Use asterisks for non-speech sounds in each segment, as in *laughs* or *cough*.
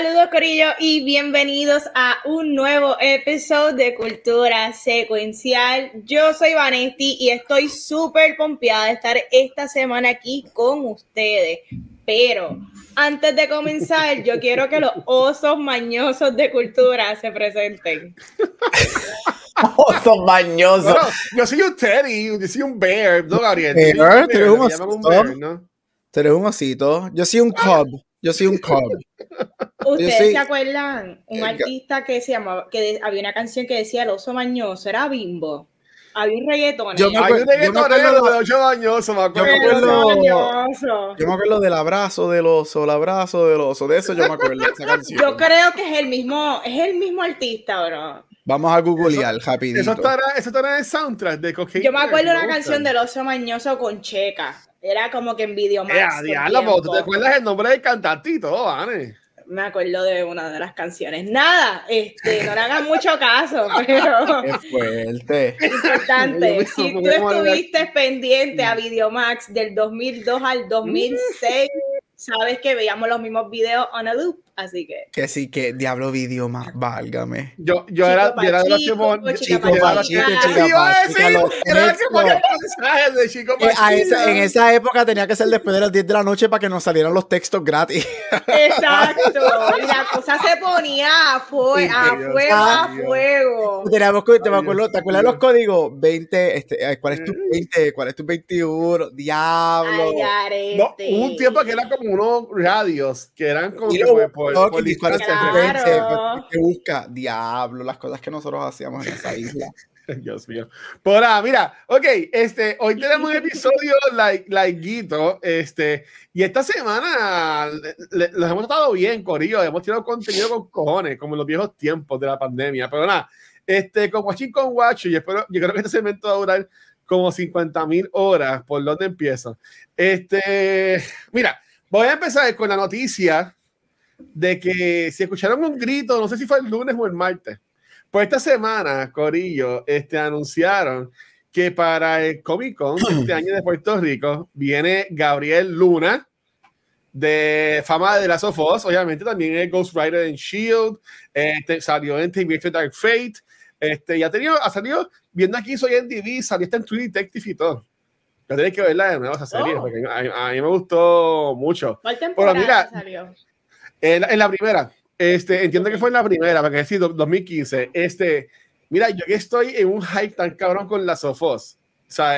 Saludos Corillo y bienvenidos a un nuevo episodio de Cultura Secuencial. Yo soy Vanesti y estoy súper pompeada de estar esta semana aquí con ustedes. Pero antes de comenzar, yo *laughs* quiero que los osos mañosos de cultura se presenten. *laughs* osos mañosos. yo soy un Teddy, yo soy un bear, ¿no, Gabriel? Tú eres un, osito. Tú eres un osito. Yo soy un cub. Yo soy un cub. *laughs* ¿Ustedes se acuerdan? Un artista que se llamaba, que había una canción que decía el oso mañoso, era Bimbo. Había un reggaetón. Yo me acuerdo, de ocho mañoso, me acuerdo. Yo me acuerdo, yo me acuerdo del abrazo del oso, el abrazo del oso, de eso yo me acuerdo esa *laughs* canción. Yo creo que es el mismo, es el mismo artista, bro. Vamos a googlear rapidito. Eso estará, eso estará en el soundtrack de Cocaine. Yo me acuerdo de una canción del oso mañoso con Checa. Era como que en video más. Eh, diablo, ¿tú te acuerdas el nombre del todo, Vane? me acuerdo de una de las canciones. Nada, este, no le hagan mucho caso, *laughs* pero. *laughs* Qué fuerte. Importante. si tú estuviste pendiente a Videomax del 2002 al 2006, sabes que veíamos los mismos videos on a loop. Así que. Que sí, que diablo video más, válgame. Yo, yo era, yo era de los que chico para chico, chico En esa época tenía que ser después de las 10 de la noche para que nos salieran los textos gratis. Exacto. Y la *laughs* cosa se ponía a, fuego, a fuego. Teníamos, te, me acuerdo, ¿Te acuerdas los códigos? 20, este, ¿cuál es tu 20? ¿Cuál es tu 21? Diablo. no, hubo un tiempo que eran como unos radios que eran como que busca, diablo, las cosas que nosotros hacíamos en esa isla. *laughs* Dios mío. Por ahora, mira, ok, este, hoy tenemos un episodio like, likeito, este, y esta semana los hemos tratado bien, Corillo, hemos tirado contenido con cojones, como en los viejos tiempos de la pandemia, pero nada, este, con Watching con Watch, y espero, yo creo que este segmento va a durar como 50 mil horas, ¿por donde empiezo? Este, mira, voy a empezar con la noticia de que si escucharon un grito, no sé si fue el lunes o el martes, pues esta semana, Corillo, este, anunciaron que para el Comic Con este año de Puerto Rico viene Gabriel Luna, de fama de la Sofos, obviamente también es Ghost Rider en Shield, este, salió en TV Dark Fate, este, ya ha, tenido, ha salido, viendo aquí soy en TV, salió está en True Detective y todo. Ya tenéis que verla de nuevo esa serie, oh. porque a, mí me gustó mucho. ¿Cuál temporada salió? En, la primera, este, entiendo que fue en la primera, porque es 2015. Este, mira, yo que estoy en un hype tan cabrón con las Sofos,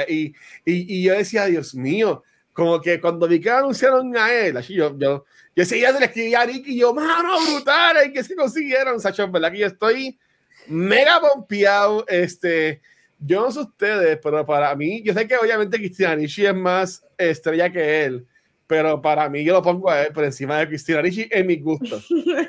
y, y, y, yo decía, Dios mío, como que cuando vi que anunciaron a él, así yo, yo, yo seguía de le escribía a Rick y yo, mano, brutal, ¿y qué se consiguieron, Sacho? ¿Verdad que yo estoy mega pompeado? Este, yo no sé ustedes, pero para mí, yo sé que obviamente Cristian Ricci es más estrella que él, pero para mí yo lo pongo a él por encima de Cristina Ricci en mi gusto.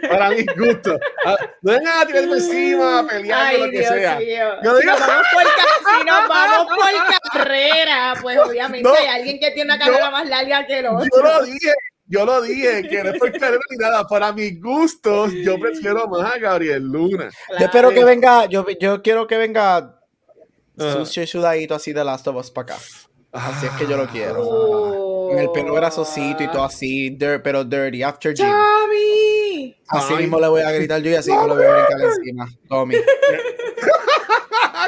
Para mis gustos. Ah, no es nada tirarme encima, *laughs* pelear, lo que Dios sea. Yo digo, si, nos vamos por, si nos *laughs* vamos por carrera, pues obviamente hay alguien que tiene una carrera más larga que el otro. Yo lo dije, yo lo dije, que no es por carrera ni nada. Para mis gustos, yo prefiero más a Gabriel Luna. Yo espero que venga, yo, yo quiero que venga uh. sucio y sudadito así de Last of Us para acá. Así es que yo lo quiero. Uh. En el pelo grasosito y todo así, pero dirty, after gym. ¡Tommy! Así mismo le voy a gritar yo y así mismo le voy a brincar encima. Tommy. *laughs*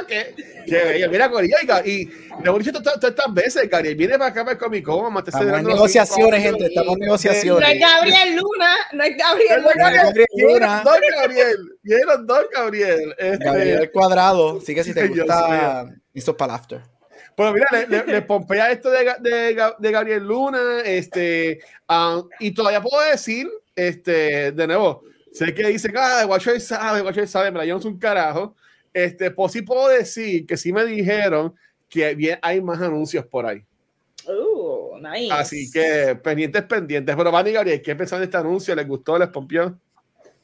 qué, qué bello. Mira, Corillo, y lo hemos dicho todas estas veces, Gabriel viene para acá para el Comic Con, Estamos en negociaciones, gente, estamos en negociaciones. No es Gabriel Luna, no es Gabriel Luna. No es Gabriel Luna. Don Gabriel, vienen Don Gabriel. Este... Gabriel cuadrado, así que si te gusta, esto para el after. Pero mira, le, le, pompea esto de, de, de, Gabriel Luna, este, um, y todavía puedo decir, este, de nuevo, sé que dicen, ah, Watcher sabe, Watcher sabe, me la llevo un carajo, este, pues sí puedo decir que sí me dijeron que bien, hay más anuncios por ahí. Uh, nice. Así que pendientes, pendientes. Pero Van y Gabriel, ¿qué pensaron de este anuncio? ¿Les gustó? ¿Les pompió?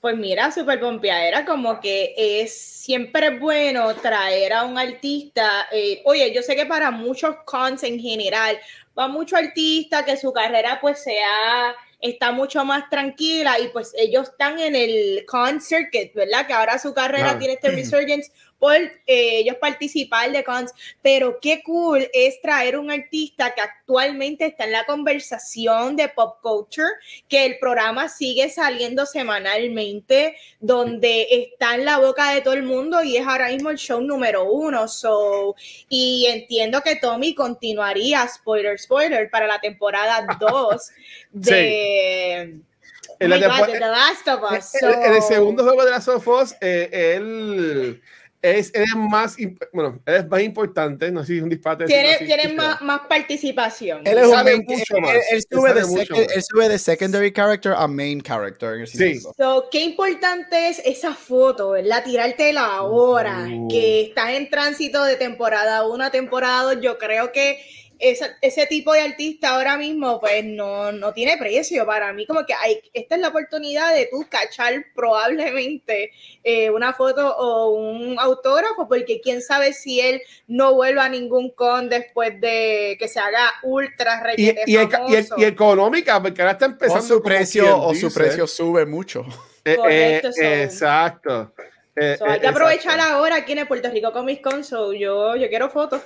Pues mira, super pompeadera, como que es siempre bueno traer a un artista. Eh, oye, yo sé que para muchos cons en general, va mucho artista que su carrera pues sea está mucho más tranquila y pues ellos están en el concert, ¿verdad? Que ahora su carrera tiene este *clears throat* resurgence por eh, ellos participar de cons, pero qué cool es traer un artista que actualmente está en la conversación de pop culture, que el programa sigue saliendo semanalmente, donde está en la boca de todo el mundo y es ahora mismo el show número uno. So, y entiendo que Tommy continuaría, spoiler, spoiler, para la temporada *laughs* 2 de... En, el segundo juego de Last of Us, eh, él es, es más, bueno, es más importante, no sé si es un disparate. Tiene, más, más, participación. Él, es un mucho más. Él, sube de él, sube de secondary character a main character. sí. So, qué importante es esa foto, ¿verdad? Tirarte la hora, uh. que estás en tránsito de temporada 1 a temporada 2. Yo creo que ese tipo de artista ahora mismo pues no, no, tiene precio. Para mí como que hay, esta es la oportunidad de tú cachar probablemente eh, una foto o un autógrafo porque quién sabe si él no vuelva a ningún con después de que se haga ultra y, y, y, económica porque ahora está empezando o su precio o su precio sube mucho. Eh, eh, exacto. Hay que aprovechar ahora aquí en Puerto Rico Comic Con yo, yo quiero fotos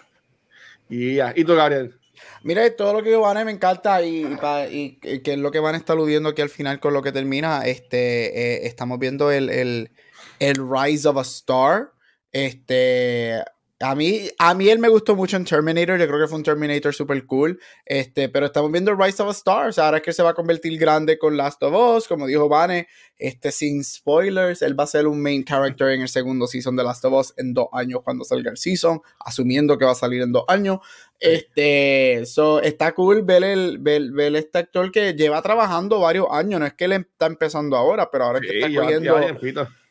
y, ¿Y tú, Gabriel? Mira, todo lo que Van me encanta y, y, que es lo que van a estar aludiendo aquí al final con lo que termina. Este, eh, estamos viendo el, el, el, Rise of a Star. Este, a mí, a mí él me gustó mucho en Terminator, yo creo que fue un Terminator super cool, este, pero estamos viendo Rise of a Stars, ahora es que se va a convertir grande con Last of Us, como dijo Vane, este, sin spoilers, él va a ser un main character en el segundo season de Last of Us en dos años cuando salga el season, asumiendo que va a salir en dos años, este, so, está cool ver, el, ver, ver, este actor que lleva trabajando varios años, no es que él está empezando ahora, pero ahora es que está cogiendo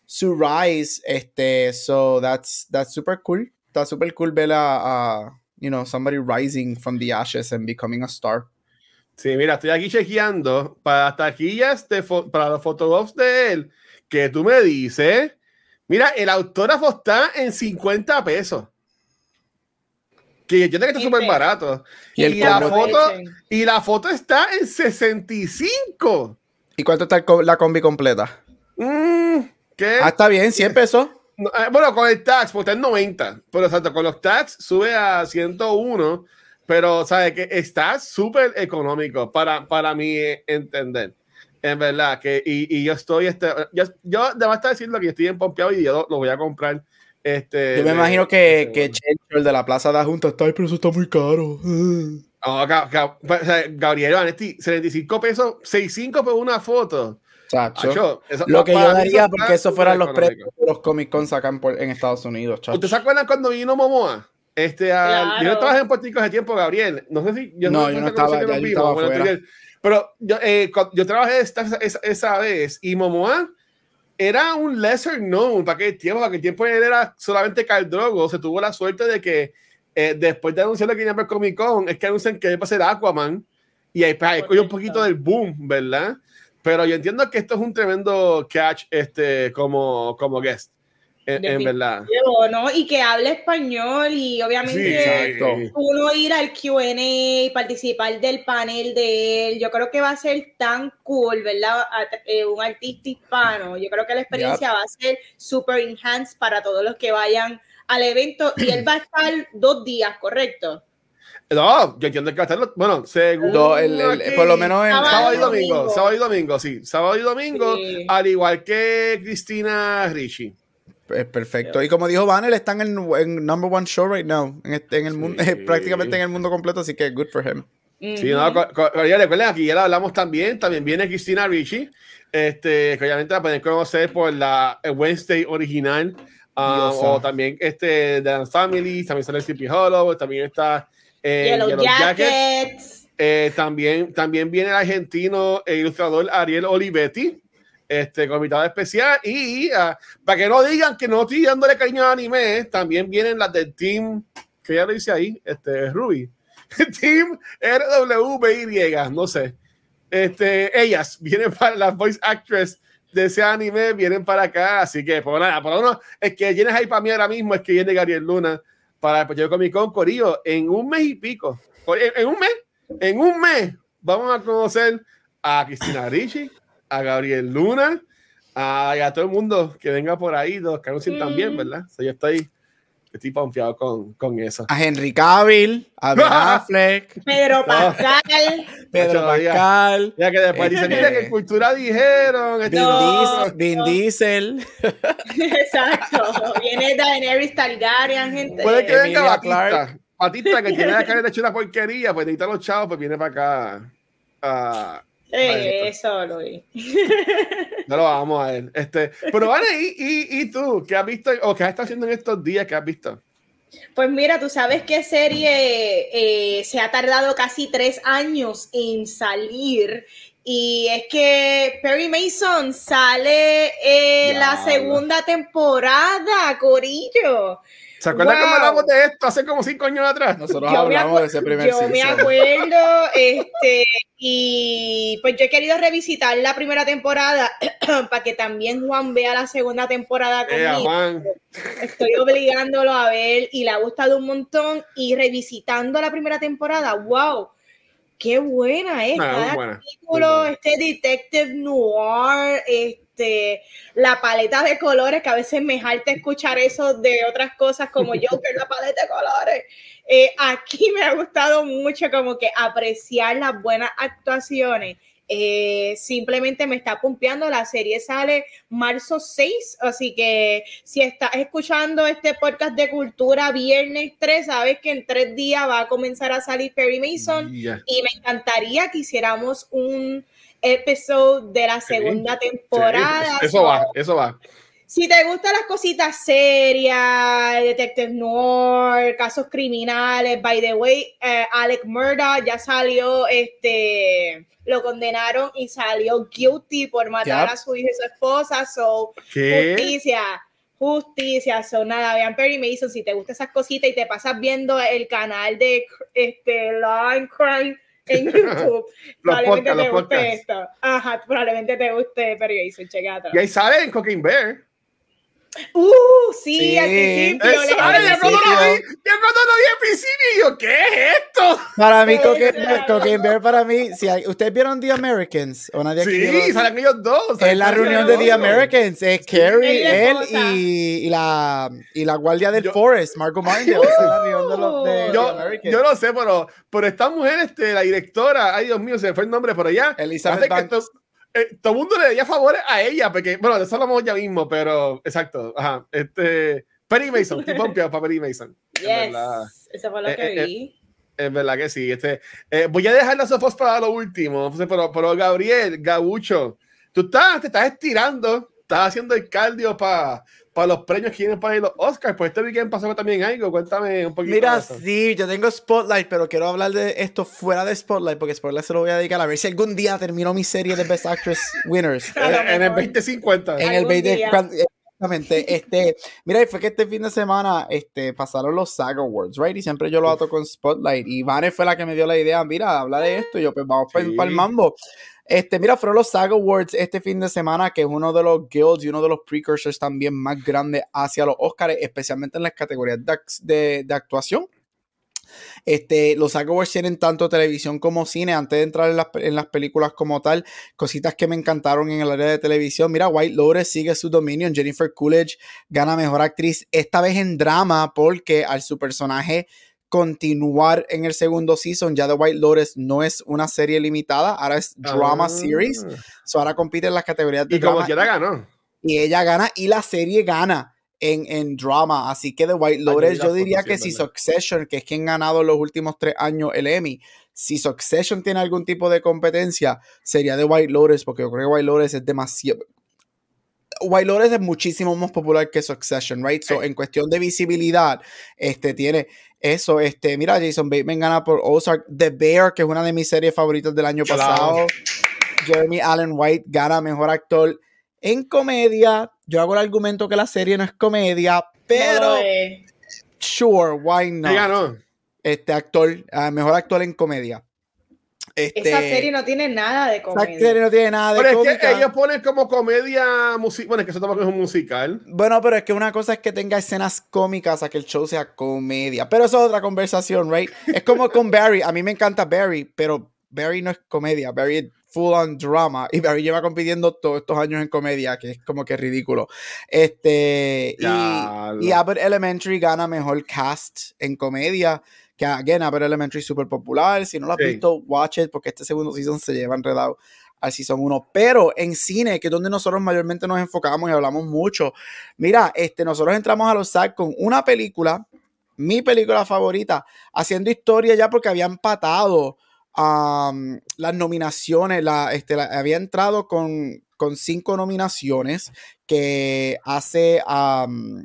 su rise, este, so that's, that's super cool está súper cool ver a, you know, somebody rising from the ashes and becoming a star. Sí, mira, estoy aquí chequeando para taquillas de para los fotógrafos de él, que tú me dices, mira, el autógrafo está en 50 pesos. Que yo entiendo que está súper barato. Y, la foto, y la foto está en 65. ¿Y cuánto está la combi completa? Mm, ¿Qué? Ah, está bien, 100 pesos. Eh, bueno, con el tax, porque está en 90, pero exacto, con los tax sube a 101, pero sabe que está súper económico para, para mí entender. En verdad, que y, y yo estoy, este, yo, yo debo estar diciendo que estoy en Pompeado y yo lo, voy a comprar. Este, yo me imagino que, que el de la Plaza de la Junta está, pero eso está muy caro. Oh, Gabriel Vanetti, 75 pesos, 65 por una foto lo que yo daría porque eso fueran los precios de los Comic Con sacan en Estados Unidos. ¿Ustedes se acuerdan cuando vino Momoa? Este, al, Yo no estaba en Puerto Rico hace tiempo, Gabriel. No sé si. Yo no, yo no estaba, ya estaba Pero yo, eh, yo trabajé esta, esa, esa, vez y Momoa era un lesser known para aquel tiempo. Para aquel tiempo él era solamente Drogo. Se tuvo la suerte de que eh, después de anunciar que iba a Comic Con, es que anuncian que va a ser Aquaman. Y ahí, pues, ahí cogió un poquito del boom, ¿verdad? Pero yo entiendo que esto es un tremendo catch este, como, como guest. En, verdad. ¿no? Y que hable español y obviamente uno ir al QA y participar del panel de él. Yo creo que va a ser tan cool, ¿verdad? Eh, un artista hispano. Yo creo que la experiencia va a ser super enhanced para todos los que vayan al evento y él va a estar dos días, ¿correcto? No, yo entiendo que hacerlo. Bueno, según. por lo menos en sábado y domingo. Sábado y domingo, sí. Sábado y domingo, al igual que Cristina Ricci. Es perfecto. Y como dijo Vanel, está en el number one show right now. En, este, en el mundo, *laughs* prácticamente en el mundo completo, así que good for him. Sí, no, recuerden, aquí ya la hablamos también. También viene Cristina Ricci. Este, que obviamente la pueden conocer por la Wednesday original. Ah, o también este de Dance Family, también sale Sleepy Hollow, también está eh, Yellow, Jackets. Eh, también, también viene el argentino e ilustrador Ariel Olivetti, este, con invitado especial. Y uh, para que no digan que no estoy dándole cariño a anime, también vienen las del team, que ya lo dice ahí, este, Ruby. *laughs* team RWBY, no sé. Este, ellas vienen *laughs* para la voice actress de ese anime vienen para acá. Así que, por nada, por menos, es que tienes ahí para mí ahora mismo es que viene Gabriel Luna para el Comic Con Corillo en un mes y pico. En, un mes, en un mes, vamos a conocer a Cristina Ricci, a Gabriel Luna, a, a todo el mundo que venga por ahí, los que anuncien también, mm. ¿verdad? yo estoy estoy confiado con, con, eso. A Henry Cavill, a Ben *laughs* Affleck, Pedro Pascal, Pedro Pascal. Ya que después dicen, mira que cultura dijeron. Este Vin, Vin Diesel. *laughs* Exacto. Viene Daenerys Targaryen, gente. Puede que venga Batista. Batista que tiene que haber hecho una porquería, pues necesita los chavos, pues viene para acá. Eh, eso lo vi. *laughs* No lo vamos a ver. Este, pero vale, ¿y, y, y tú? ¿Qué has visto o qué has estado haciendo en estos días? ¿Qué has visto? Pues mira, tú sabes qué serie eh, se ha tardado casi tres años en salir. Y es que Perry Mason sale en la segunda temporada, Corillo. ¿Se acuerdan wow. hablamos de esto hace como cinco años atrás? Nosotros hablamos de ese primer Yo me acuerdo, este, y pues yo he querido revisitar la primera temporada *clears throat* para que también Juan vea la segunda temporada conmigo. Estoy obligándolo a ver y le ha gustado un montón y revisitando la primera temporada, wow qué buena es. Cada capítulo, este Detective Noir, este, la paleta de colores, que a veces me jalta escuchar eso de otras cosas como Joker, la paleta de colores. Eh, aquí me ha gustado mucho como que apreciar las buenas actuaciones eh, simplemente me está pumpeando. La serie sale marzo 6, así que si estás escuchando este podcast de cultura viernes 3, sabes que en tres días va a comenzar a salir Perry Mason y me encantaría que hiciéramos un episodio de la segunda temporada. eso va, eso va. Si te gustan las cositas serias, Detective Noir, casos criminales, by the way, eh, Alec Murda ya salió, este, lo condenaron y salió guilty por matar a su hija y su esposa, so, justicia justicia, son nada, vean Perry Mason, si te gustan esas cositas y te pasas viendo el canal de este Law and Crime en *laughs* YouTube, probablemente te guste esto. Ajá, probablemente te guste Perry Mason, checate. Y ahí sale en Cooking Bear. Uh, sí, sí. al principio. Eso, cuando lo vi, lo vi al principio, yo, ¿qué es esto? Para mí, Cocaine Bear, para mí, si hay, ¿ustedes vieron The Americans? ¿O nadie sí, vieron? salen ellos dos. Es la reunión de The Americans, es Carrie, él y, y, la, y la guardia del yo, Forest, Marco Martin. Uh, yo. Yo no sé, pero, pero esta mujer, este, la directora, ay Dios mío, se me fue el nombre por allá. Elizabeth Banks. Eh, todo el mundo le daría favores a ella, porque, bueno, de eso hablamos ya mismo, pero exacto. Ajá, este. Perry Mason, estoy *laughs* pompeado para Perry Mason. Yes, verdad. eso fue lo eh, que eh, vi. Es verdad que sí. Este, voy a dejar las sofos para lo último. Pero, pero Gabriel, Gabucho, tú estás, te estás estirando, estás haciendo el cardio para para los premios que vienen para los Oscars. Pues este weekend pasó también algo. Cuéntame un poquito. Mira, sí, yo tengo Spotlight, pero quiero hablar de esto fuera de Spotlight, porque Spotlight se lo voy a dedicar a ver si algún día termino mi serie de Best Actress Winners. *laughs* en, el 2050. En el 20. Exactamente. Este, mira, fue que este fin de semana este, pasaron los SAG Awards, right? Y siempre yo lo ato con Spotlight. Y Vane fue la que me dio la idea, mira, hablar de esto. Y yo, pues vamos para el mambo. Este, mira, fueron los SAG Awards este fin de semana, que es uno de los guilds y uno de los precursors también más grandes hacia los Oscars, especialmente en las categorías de, de, actuación. Este, los Awards tienen tanto televisión como cine. Antes de entrar en las, en las, películas como tal, cositas que me encantaron en el área de televisión. Mira, White Lotus sigue su dominio. Jennifer Coolidge gana mejor actriz, esta vez en drama, porque al su personaje continuar en el segundo season. Ya The White Lotus no es una serie limitada, ahora es drama ah. series. So ahora compite en las categorías de y drama. Y como ganó. Y ella gana y la serie gana en, en drama. Así que The White Lotus, yo diría que si Succession, que es quien ha ganado los últimos tres años el Emmy, si Succession tiene algún tipo de competencia, sería The White Lotus, porque yo creo que White Lotus es demasiado. White Lotus es muchísimo más popular que Succession, right? So, en cuestión de visibilidad, este tiene eso, este, mira, Jason Bateman gana por Ozark, The Bear, que es una de mis series favoritas del año pasado. Jeremy Allen White gana mejor actor en comedia. Yo hago el argumento que la serie no es comedia, pero sure, why not? Este actor, uh, mejor actor en comedia. Este, esa serie no tiene nada de comedia. Esa serie no tiene nada de Pero es que ellos ponen como comedia musical. Bueno, es que eso tampoco es un musical. Bueno, pero es que una cosa es que tenga escenas cómicas a que el show sea comedia. Pero eso es otra conversación, right? Es como con Barry. A mí me encanta Barry, pero Barry no es comedia. Barry es full on drama. Y Barry lleva compitiendo todos estos años en comedia, que es como que ridículo. Este. y, y Abbott Elementary gana mejor cast en comedia que again, Abbott Elementary es súper popular. Si no lo has visto, watch it, porque este segundo season se lleva enredado al season 1. Pero en cine, que es donde nosotros mayormente nos enfocamos y hablamos mucho, mira, este, nosotros entramos a los SAG con una película, mi película favorita, haciendo historia ya porque había empatado um, las nominaciones, la, este, había entrado con, con cinco nominaciones que hace um,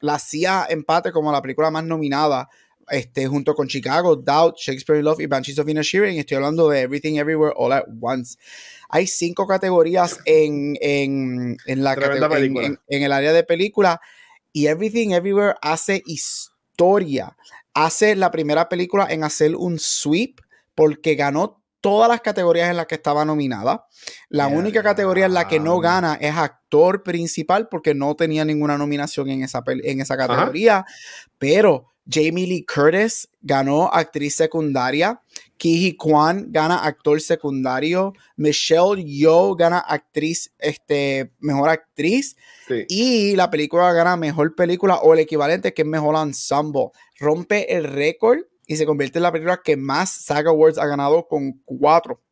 la hacía empate como la película más nominada este, junto con Chicago, Doubt, Shakespeare in Love y Banshees of Inisherin. Estoy hablando de Everything Everywhere All at Once. Hay cinco categorías en, en, en la en, en, el área de película y Everything Everywhere hace historia. Hace la primera película en hacer un sweep porque ganó todas las categorías en las que estaba nominada. La única categoría en la que no gana es actor principal porque no tenía ninguna nominación en esa, en esa categoría. Pero Jamie Lee Curtis ganó actriz secundaria. Kiji Kwan gana actor secundario. Michelle Yeoh gana actriz, este, mejor actriz. Y la película gana mejor película o el equivalente que es mejor ensemble. Rompe el récord y se convierte en la película que más Saga Awards ha ganado con cuatro.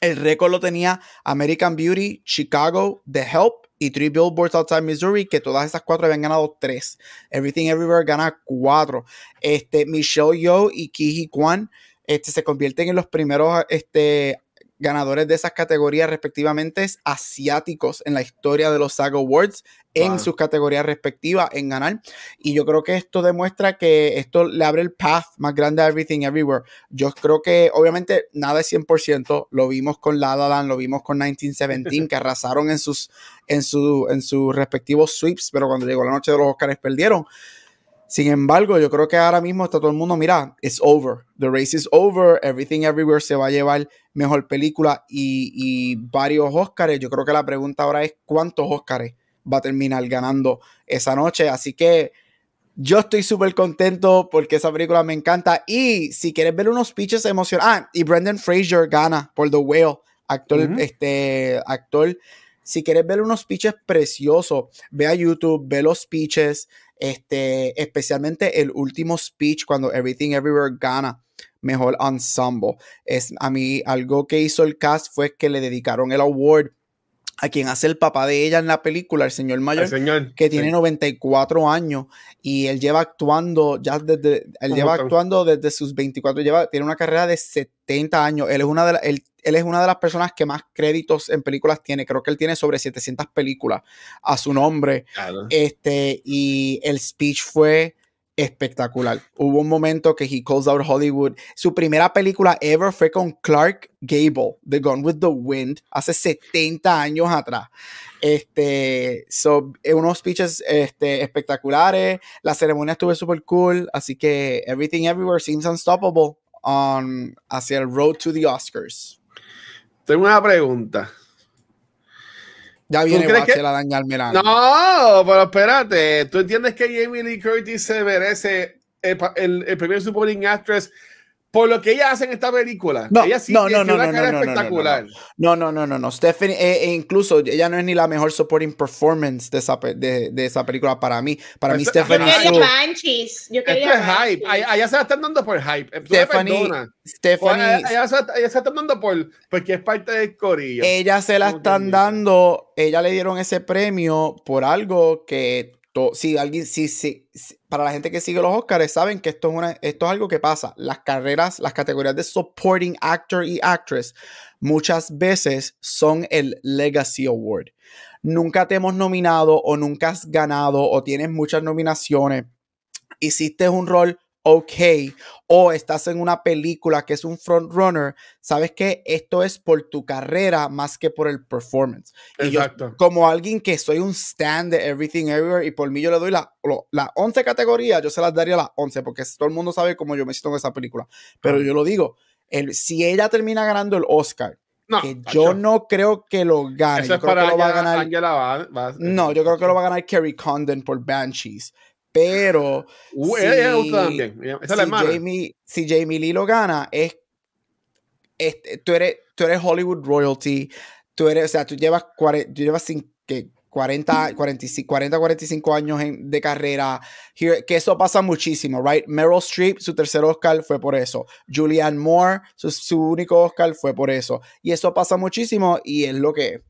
El récord lo tenía American Beauty, Chicago, The Help y Three Billboards Outside Missouri, que todas esas cuatro habían ganado tres. Everything Everywhere gana cuatro. Este, Michelle Yeoh y Kiji Kwan este, se convierten en los primeros este, ganadores de esas categorías respectivamente asiáticos en la historia de los SAG Awards en sus categorías respectivas en ganar. Y yo creo que esto demuestra que esto le abre el path más grande a Everything Everywhere. Yo creo que obviamente nada es 100%, lo vimos con La La Land, lo vimos con 1917 *laughs* que arrasaron en sus en su en sus respectivos sweeps, pero cuando llegó la noche de los Oscars perdieron. Sin embargo, yo creo que ahora mismo está todo el mundo, mira, it's over. The race is over. Everything Everywhere se va a llevar mejor película y, varios Oscars. Yo creo que la pregunta ahora es cuántos Oscars va a terminar ganando esa noche. Así que yo estoy súper contento porque esa película me encanta. Y si quieres ver unos speeches emocionantes. Ah, y Brendan Fraser gana por The Whale. Actor, este, actor. Si quieres ver unos speeches preciosos, ve a YouTube, ve los speeches este, especialmente el último speech cuando Everything Everywhere gana mejor ensemble. Es a mí algo que hizo el cast fue que le dedicaron el award a quien hace el papá de ella en la película, el señor mayor, que tiene 94 años y él lleva actuando ya desde, él lleva actuando desde sus 24, lleva, tiene una carrera de 70 años. Él es una de, él, es una de las personas que más créditos en películas tiene. Creo que él tiene sobre 700 películas a su nombre. Este, y el speech fue espectacular. Hubo un momento que he calls out Hollywood. Su primera película ever fue con Clark Gable, The Gone with the Wind, hace 70 años atrás. Este, so, eh, unos speeches este, espectaculares. La ceremonia estuvo súper cool. Así que Everything Everywhere seems unstoppable on, hacia el road to the Oscars. Tengo una pregunta. Ya viene Bachel a dañarme No, pero espérate. ¿Tú entiendes que Jamie Lee Curtis se merece el, el, el premio Supporting Actress por lo que ella hace en esta película. No, ella sí no, no, no, una no, cara espectacular. No, no, no, no, no. Stephanie, eh, e incluso ella no es ni la mejor supporting performance de esa, de, de esa película para mí. Para mí, Stephanie. Yo quería Banshees. Yo quería Esto es hype. Allá se la están dando por hype. Stephanie. Stephanie ella, se, la están dando por porque es parte del corillo. Ella se la están dando. Ella le dieron ese premio por algo que si alguien, si, si, para la gente que sigue los Oscars, saben que esto es, esto es algo que pasa. Las carreras, las categorías de supporting actor y actress muchas veces son el Legacy Award. Nunca te hemos nominado o nunca has ganado o tienes muchas nominaciones. Hiciste un rol ok o estás en una película que es un frontrunner, sabes que esto es por tu carrera más que por el performance. Exacto. Y yo, como alguien que soy un stand de Everything Everywhere y por mí yo le doy la, la 11 categorías, yo se las daría las 11 porque todo el mundo sabe cómo yo me siento en esa película. Pero yo lo digo, el, si ella termina ganando el Oscar, que yo no creo que lo gane. Eso es para lo va a ganar. no, yo creo que lo va a ganar Kerry Condon por Banshees. Pero uh, si, Jamie, si Jamie Lee lo gana, es, tú, eres, tú eres Hollywood royalty. Tú eres, o sea, tú llevas, tú llevas sin, que 40, 45, 40, 45 años de carrera, que eso pasa muchísimo, right? Meryl Streep, su tercer Oscar fue por eso. Julianne Moore, su, único Oscar fue por eso. Y eso pasa muchísimo y es lo que es.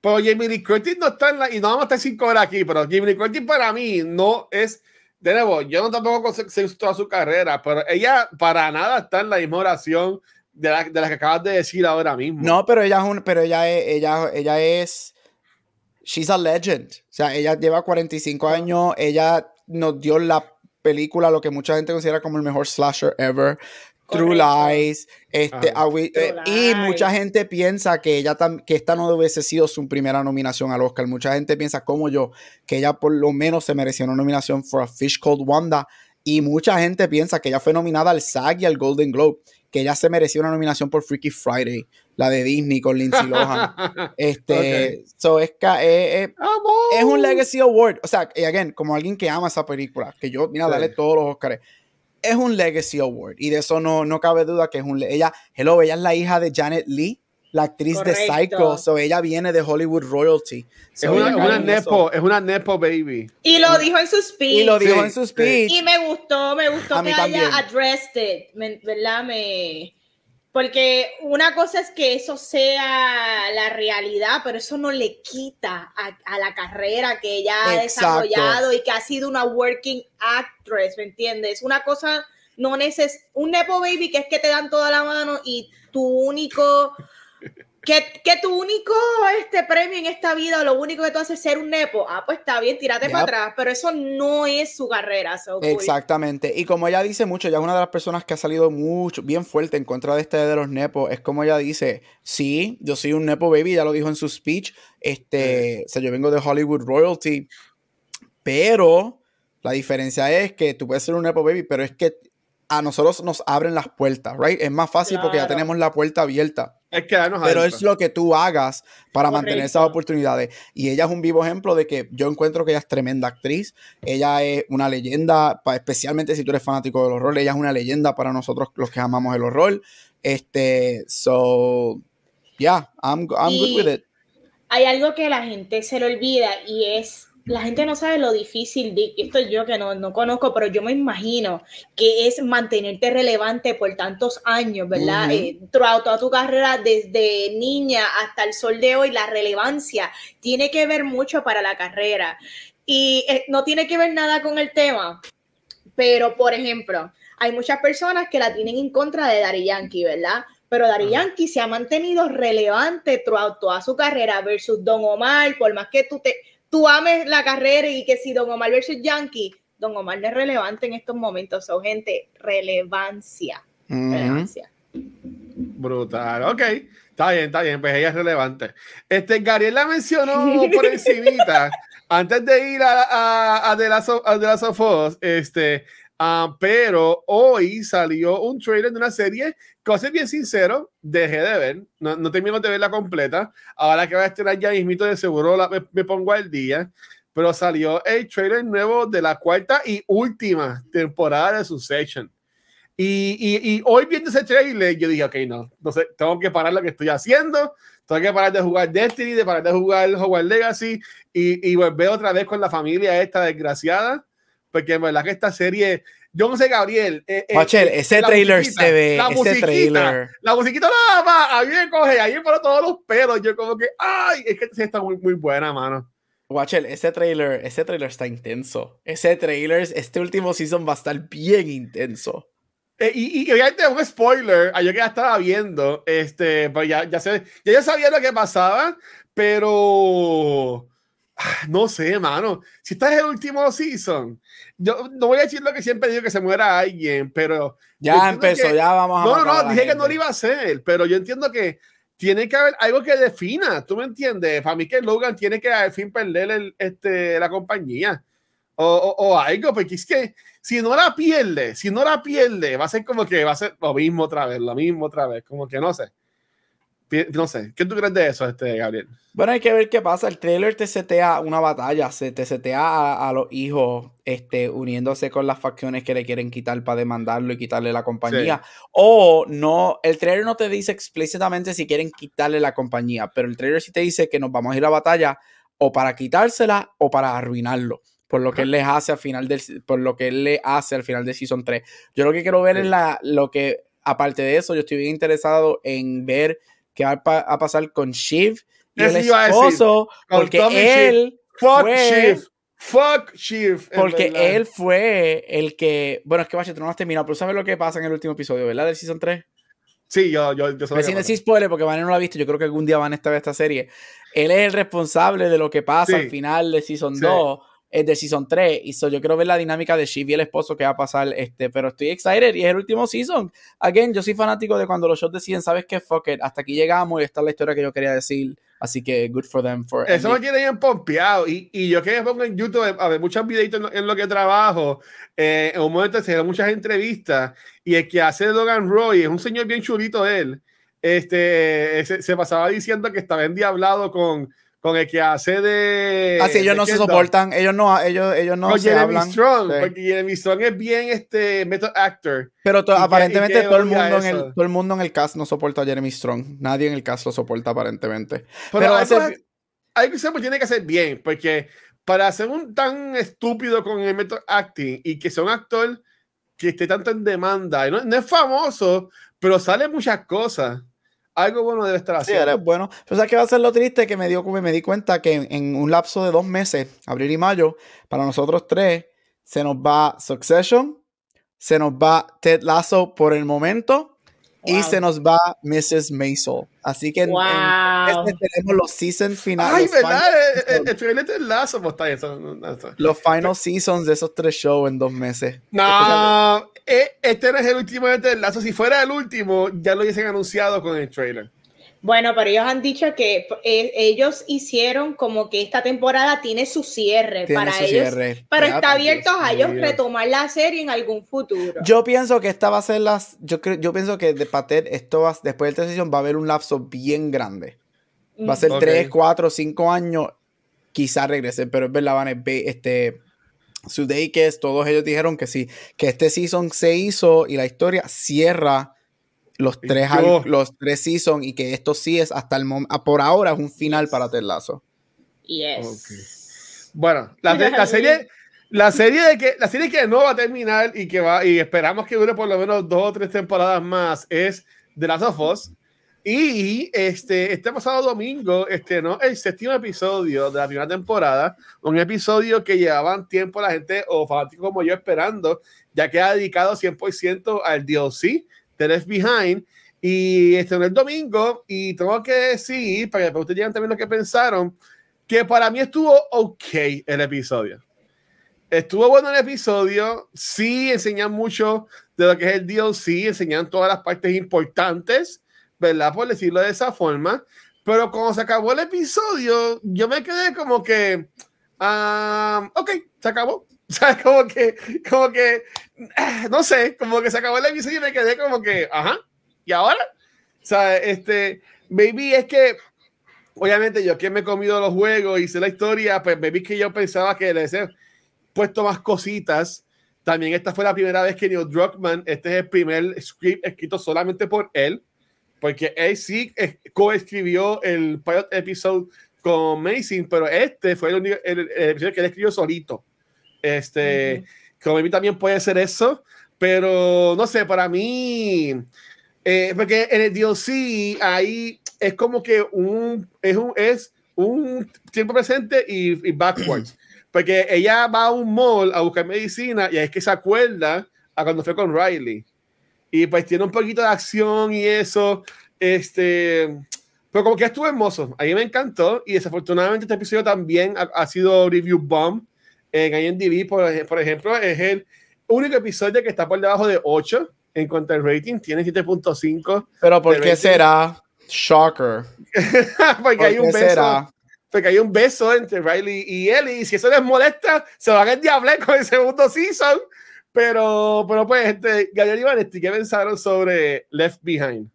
Pero Jamie Lee Curtis no está en la, y no vamos a estar cinco horas aquí, pero Jamie Lee Curtis para mí no es, de nuevo, yo no tampoco sé toda su carrera, pero ella para nada está en la misma oración de la, de la que acabas de decir ahora mismo. No, pero ella es un, pero ella es, ella, ella es she's a legend. O sea, ella lleva 45 años, ella nos dio la película, lo que mucha gente considera como el mejor slasher ever. True Lies, este, eh, y mucha gente piensa que ella que esta no hubiese sido su primera nominación al Oscar. Mucha gente piensa como yo que ella por lo menos se mereció una nominación for a Fish Called Wanda y mucha gente piensa que ella fue nominada al SAG y al Golden Globe, que ella se mereció una nominación por Freaky Friday la de Disney con Lindsay Lohan. *laughs* este, so es, es, es, un Legacy Award. O sea, y again, como alguien que ama esa película, que yo, mira, dale todos los Oscars. Es un Legacy Award y de eso no, no cabe duda que es un. Ella, hello, ella es la hija de Janet Lee la actriz de Psycho, so ella viene de Hollywood Royalty. es, una, nepo, es una nepo baby. Y lo dijo en su speech. Y lo dijo en su speech. Y me gustó, me gustó que haya addressed it, ¿verdad? Me, porque una cosa es que eso sea la realidad, pero eso no le quita a, la carrera que ella ha desarrollado y que ha sido una working actress, ¿me entiendes? Una cosa no neces un Nepo Baby que es que te dan toda la mano y tu único que, que, tu único este premio en esta vida, lo único que tú haces es ser un nepo, ah, pues está bien, tírate para atrás, pero eso no es su carrera. Exactamente, y como ella dice mucho, ella es una de las personas que ha salido mucho, bien fuerte en contra de este de los nepos, es como ella dice, sí, yo soy un nepo baby, ya lo dijo en su speech, este, o sea, yo vengo de Hollywood Royalty, pero la diferencia es que tú puedes ser un nepo baby, pero es que a nosotros nos abren las puertas, right? Es más fácil porque ya tenemos la puerta abierta. Es que Pero es lo que tú hagas para mantener esas oportunidades. Y ella es un vivo ejemplo de que yo encuentro que ella es tremenda actriz. Ella es una leyenda, especialmente si tú eres fanático del horror. Ella es una leyenda para nosotros los que amamos el horror. Este, so, yeah, I'm, I'm good with it. Hay algo que la gente se le olvida y es la gente no sabe lo difícil, de, esto yo que no, no, conozco, pero yo me imagino que es mantenerte relevante por tantos años, ¿verdad? Eh, toda tu carrera, desde niña hasta el sol de hoy, la relevancia tiene que ver mucho para la carrera. Y eh, no tiene que ver nada con el tema, pero por ejemplo, hay muchas personas que la tienen en contra de Dari Yankee, ¿verdad? Pero Dari Yankee se ha mantenido relevante toda su carrera versus Don Omar, por más que tú te tú ames la carrera y que si Don Omar versus Yankee, Don Omar no es relevante en estos momentos. Son gente, relevancia. Relevancia. Brutal, ok. Está bien, está bien, pues ella es relevante. Este, Gabriel la mencionó por *laughs* encimita, antes de ir a, a, a, The Last of, este, uh, pero hoy salió un trailer de una serie que, bien sincero, dejé de ver, no, no termino de verla completa. Ahora que va a estrenar ya mismito, de seguro la, me, pongo al día. Pero salió el trailer nuevo de la cuarta y última temporada de Succession. Y, y, y, hoy viendo ese trailer, yo dije, ok, no, entonces tengo que parar lo que estoy haciendo, tengo que parar de jugar Destiny, de parar de jugar Hogwarts Legacy y, y volver otra vez con la familia esta desgraciada, porque en verdad que esta serie yo no sé, Gabriel. Eh, eh, ese trailer se ve. La ese trailer. La musiquita nada más. A mí me coge, ahí por todos los pelos. Yo, como que, ay, es que está muy, muy buena, mano. Watchel, ese trailer, ese trailer está intenso. Ese trailer, este último season va a estar bien intenso. Eh, y, y, obviamente un spoiler, yo que ya estaba viendo, este, pues ya, ya sé, ya yo sabía lo que pasaba, pero no sé, mano. Si estás en el último season, yo no voy a decir lo que siempre digo que se muera alguien, pero. Ya empezó, ya vamos a. No, no, no, dije que no lo iba a hacer, pero yo entiendo que tiene que haber algo que defina, ¿tú me entiendes? Para mí que Logan tiene que al fin perder el, este, la compañía. o, o, algo, porque es que si no la pierde, si no la pierde, va a ser como que va a ser lo mismo otra vez, lo mismo otra vez, como que no sé. No sé, ¿qué tú crees de eso, este, Gabriel? Bueno, hay que ver qué pasa. El trailer te setea una batalla, se te setea a, los hijos este, uniéndose con las facciones que le quieren quitar para demandarlo y quitarle la compañía. O no, el trailer no te dice explícitamente si quieren quitarle la compañía, pero el trailer sí te dice que nos vamos a ir a batalla o para quitársela o para arruinarlo por lo que él les hace al final del por lo que él le hace al final de season 3. Yo lo que quiero ver es la lo que aparte de eso, yo estoy bien interesado en ver qué va a, pasar con Shiv y el esposo, porque él Fuck Shiv. Fuck Shiv. Porque él fue el que. Bueno, es que vaya, tú no has terminado, pero sabes lo que pasa en el último episodio, ¿verdad? Del Season 3. Sí, yo, yo, yo Sin decir spoiler, porque Van no lo ha visto. Yo creo que algún día van a estar esta serie. Él es el responsable de lo que pasa al final de Season 2 es de Season 3. Y so, yo quiero ver la dinámica de Shiv y el esposo que va a pasar. Este, pero estoy excited y es el último season. Again, yo soy fanático de cuando los shows deciden, ¿sabes qué? Fuck it. Hasta aquí llegamos y esta es la historia que yo quería decir. Así que good for them. For Eso me tiene bien pompeado. Y, y yo que pongo en YouTube a ver muchos videitos en, lo que trabajo. Eh, en un momento se dan muchas entrevistas. Y el que hace Logan Roy es un señor bien chulito él. Este, se, se pasaba diciendo que estaba endiablado con con el que hace de. Así ah, ellos no se soportan, ellos no, ellos, ellos no se Jeremy hablan. Strong, porque Jeremy Strong es bien este method actor. Pero aparentemente todo el mundo en el todo el mundo en el cast no soporta a Jeremy Strong. Nadie en el cast lo soporta aparentemente. Pero, hay que se tiene que hacer bien, porque para hacer un tan estúpido con el method acting y que sea un actor que esté tanto en demanda, no, no es famoso, pero sale muchas cosas algo bueno debe estar haciendo. Sí, bueno. Pero ¿sabes qué va a ser lo triste? Que me, dio, me di cuenta que en, un lapso de dos meses, abril y mayo, para nosotros tres, se nos va Succession, se nos va Ted Lasso por el momento y se nos va Mrs. Maisel. Así que wow. este tenemos los season finales. Ay, ¿verdad? El, el, trailer de Lazo, pues está eso, Los final seasons de esos tres shows en dos meses. No, eh, este no es el último de Lazo. Si fuera el último, ya lo hubiesen anunciado con el trailer. Bueno, pero ellos han dicho que eh, ellos hicieron como que esta temporada tiene su cierre para ellos, pero está abierto a ellos retomar la serie en algún futuro. Yo pienso que esta va a ser las, yo creo, yo pienso que de Pater esto va, después de esta sesión va a haber un lapso bien grande. Va a ser 3, 4, 5 años, quizás regresen, pero es verdad, van a este Sudeikis, todos ellos dijeron que sí, que este season se hizo y la historia cierra los tres, los tres seasons y que esto sí es hasta el momento, por ahora es un final para Ted Lasso. Yes. Bueno, la, la, *laughs* serie, la serie de que la serie que no va a terminar y que va y esperamos que dure por lo menos dos o tres temporadas más es The Last of Us. Y este, este pasado domingo este, ¿no? el séptimo episodio de la primera temporada, un episodio que llevaban tiempo la gente o fanáticos como yo esperando, ya que ha dedicado 100% al DLC The Left Behind. Y estrenó el domingo y tengo que decir, para que ustedes digan también lo que pensaron, que para mí estuvo ok el episodio. Estuvo bueno el episodio, sí enseñan mucho de lo que es el DLC, enseñan todas las partes importantes, ¿verdad? Por decirlo de esa forma. Pero cuando se acabó el episodio, yo me quedé como que, um, ok, se acabó. *laughs* O sea, como que, como que, no sé, como que se acabó el episodio y me quedé como que, ajá, ¿y ahora? O sea, este, baby, es que, obviamente yo que me he comido los juegos y sé la historia, pues baby que yo pensaba que le he puesto más cositas. También esta fue la primera vez que Neil Druckmann, este es el primer script escrito solamente por él, porque él sí coescribió el pilot episode con Mason, pero este fue el, el episodio que él escribió solito. Este, como a mí también puede ser eso, pero no sé, para mí, eh, porque en el DLC ahí es como que un, es un, es un tiempo presente y, backwards. *clears throat* Porque ella va a un mall a buscar medicina y es que se acuerda a cuando fue con Riley. Y pues tiene un poquito de acción y eso. Este, pero como que estuvo hermoso. A mí me encantó. Y desafortunadamente este episodio también ha, ha sido review bomb en IMDb, por, por ejemplo, es el único episodio que está por debajo de 8 en cuanto al rating, tiene 7.5. Pero ¿por qué será? Shocker. *laughs* Porque hay un beso. porque hay un beso entre Riley y Ellie, y si eso les molesta, se van a diablo con el segundo season. Pero, pero pues, gente, Gabriel y Vanetti, ¿qué pensaron sobre Left Behind?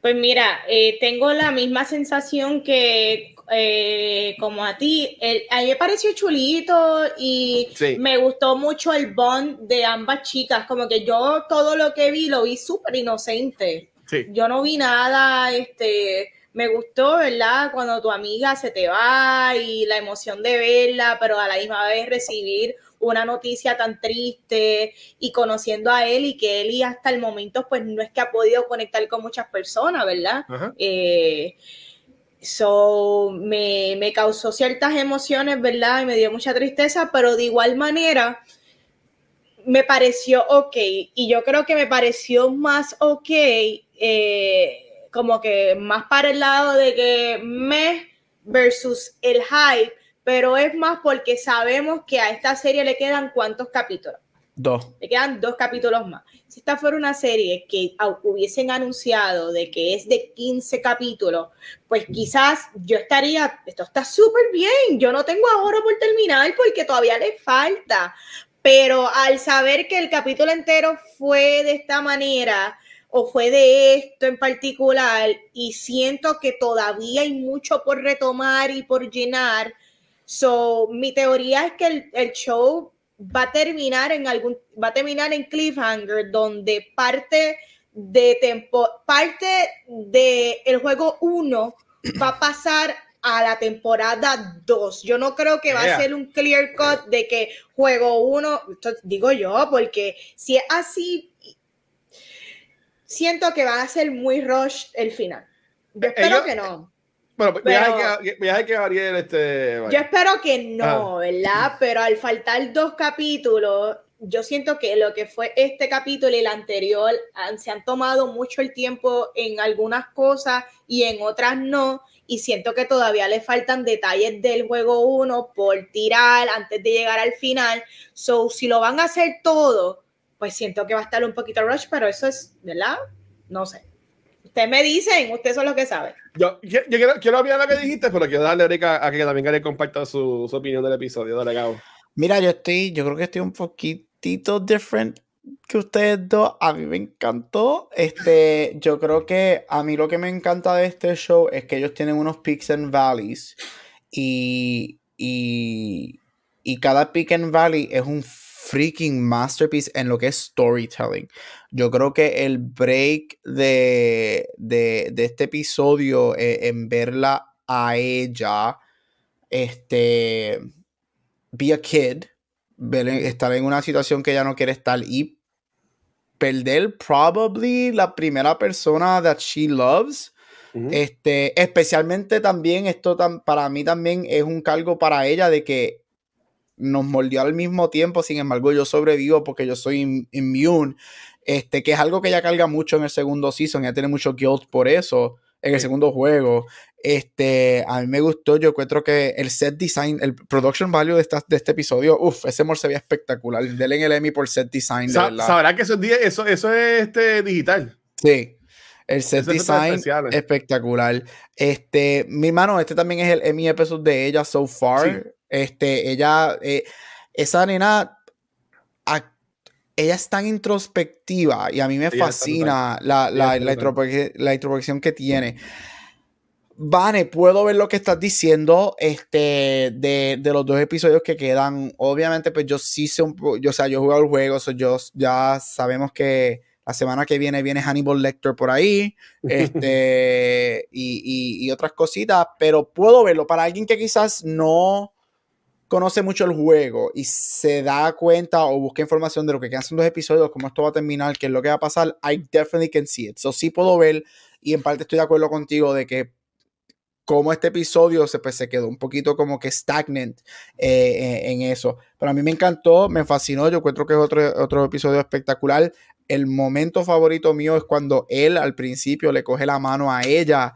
Pues mira, eh, tengo la misma sensación que eh, como a ti. El, a mí me pareció chulito y me gustó mucho el bond de ambas chicas. Como que yo todo lo que vi lo vi súper inocente. Yo no vi nada, este, me gustó, ¿verdad? Cuando tu amiga se te va y la emoción de verla, pero a la misma vez recibir una noticia tan triste y conociendo a él y que él y hasta el momento pues no es que ha podido conectar con muchas personas, ¿verdad? Eh, so, me, me causó ciertas emociones, ¿verdad? Y me dio mucha tristeza, pero de igual manera me pareció ok y yo creo que me pareció más ok. Eh, como que más para el lado de que me versus el hype, pero es más porque sabemos que a esta serie le quedan cuántos capítulos. Dos. Le quedan dos capítulos más. Si esta fuera una serie que hubiesen anunciado de que es de 15 capítulos, pues quizás yo estaría, esto está súper bien, yo no tengo ahora por terminar porque todavía le falta. Pero al saber que el capítulo entero fue de esta manera, o fue de esto en particular y siento que todavía hay mucho por retomar y por llenar. So, mi teoría es que el, show va a terminar en algún, va a terminar en cliffhanger, donde parte de tempo, parte de el juego 1 va a pasar a la temporada 2. Yo no creo que va a ser un clear cut de que juego 1, digo yo, porque si es así, siento que va a ser muy rush el final. Yo espero que no. Bueno, voy, a que, que este. Yo espero que no, ¿verdad? Pero al faltar dos capítulos, yo siento que lo que fue este capítulo y el anterior se han tomado mucho el tiempo en algunas cosas y en otras no. Y siento que todavía le faltan detalles del juego 1 por tirar antes de llegar al final. So, si lo van a hacer todo, pues siento que va a estar un poquito rush, pero eso es, ¿verdad? No sé. Ustedes me dicen, ustedes son los que saben. Yo, yo, quiero, quiero lo que dijiste, pero quiero darle a, que también le comparta su, su, opinión del episodio. Dale, Gabo. Mira, yo estoy, yo creo que estoy un poquitito different que ustedes dos. A mí me encantó. Este, yo creo que a mí lo que me encanta de este show es que ellos tienen unos peaks and valleys y, y, y cada peak and valley es un freaking masterpiece en lo que es storytelling. Yo creo que el break de, de, este episodio eh, en verla a ella, este, be a kid, estar en una situación que ella no quiere estar y perder probably la primera persona that she loves. Este, especialmente también esto para mí también es un cargo para ella de que nos mordió al mismo tiempo, sin embargo yo sobrevivo porque yo soy inmune, este, que es algo que ella carga mucho en el segundo season, ella tiene mucho guilt por eso en el segundo juego. Este, a mí me gustó, yo encuentro que el set design, el production value de, esta, de este episodio, uff, ese amor se veía espectacular. Denle el Emmy por set design. Sabrá que eso, eso, eso es este, digital. Sí. El set design espectacular. Este, mi hermano, este también es el Emmy episode de ella so far. Este, ella, eh, esa nena, ella es tan introspectiva y a mí me fascina la, la, la, introspección que tiene. Vane, puedo ver lo que estás diciendo este, de, de, los dos episodios que quedan. Obviamente, pues yo sí sé un yo, o sea, yo he jugado el juego, yo ya sabemos que la semana que viene viene Hannibal Lecter por ahí este, *laughs* y, y, y, otras cositas, pero puedo verlo para alguien que quizás no conoce mucho el juego y se da cuenta o busca información de lo que quedan son dos episodios, cómo esto va a terminar, qué es lo que va a pasar, I definitely can see it. So sí puedo ver y en parte estoy de acuerdo contigo de que como este episodio se, pues, se quedó un poquito como que stagnant eh, en, eso. Pero a mí me encantó, me fascinó, yo encuentro que es otro, otro episodio espectacular. El momento favorito mío es cuando él al principio le coge la mano a ella.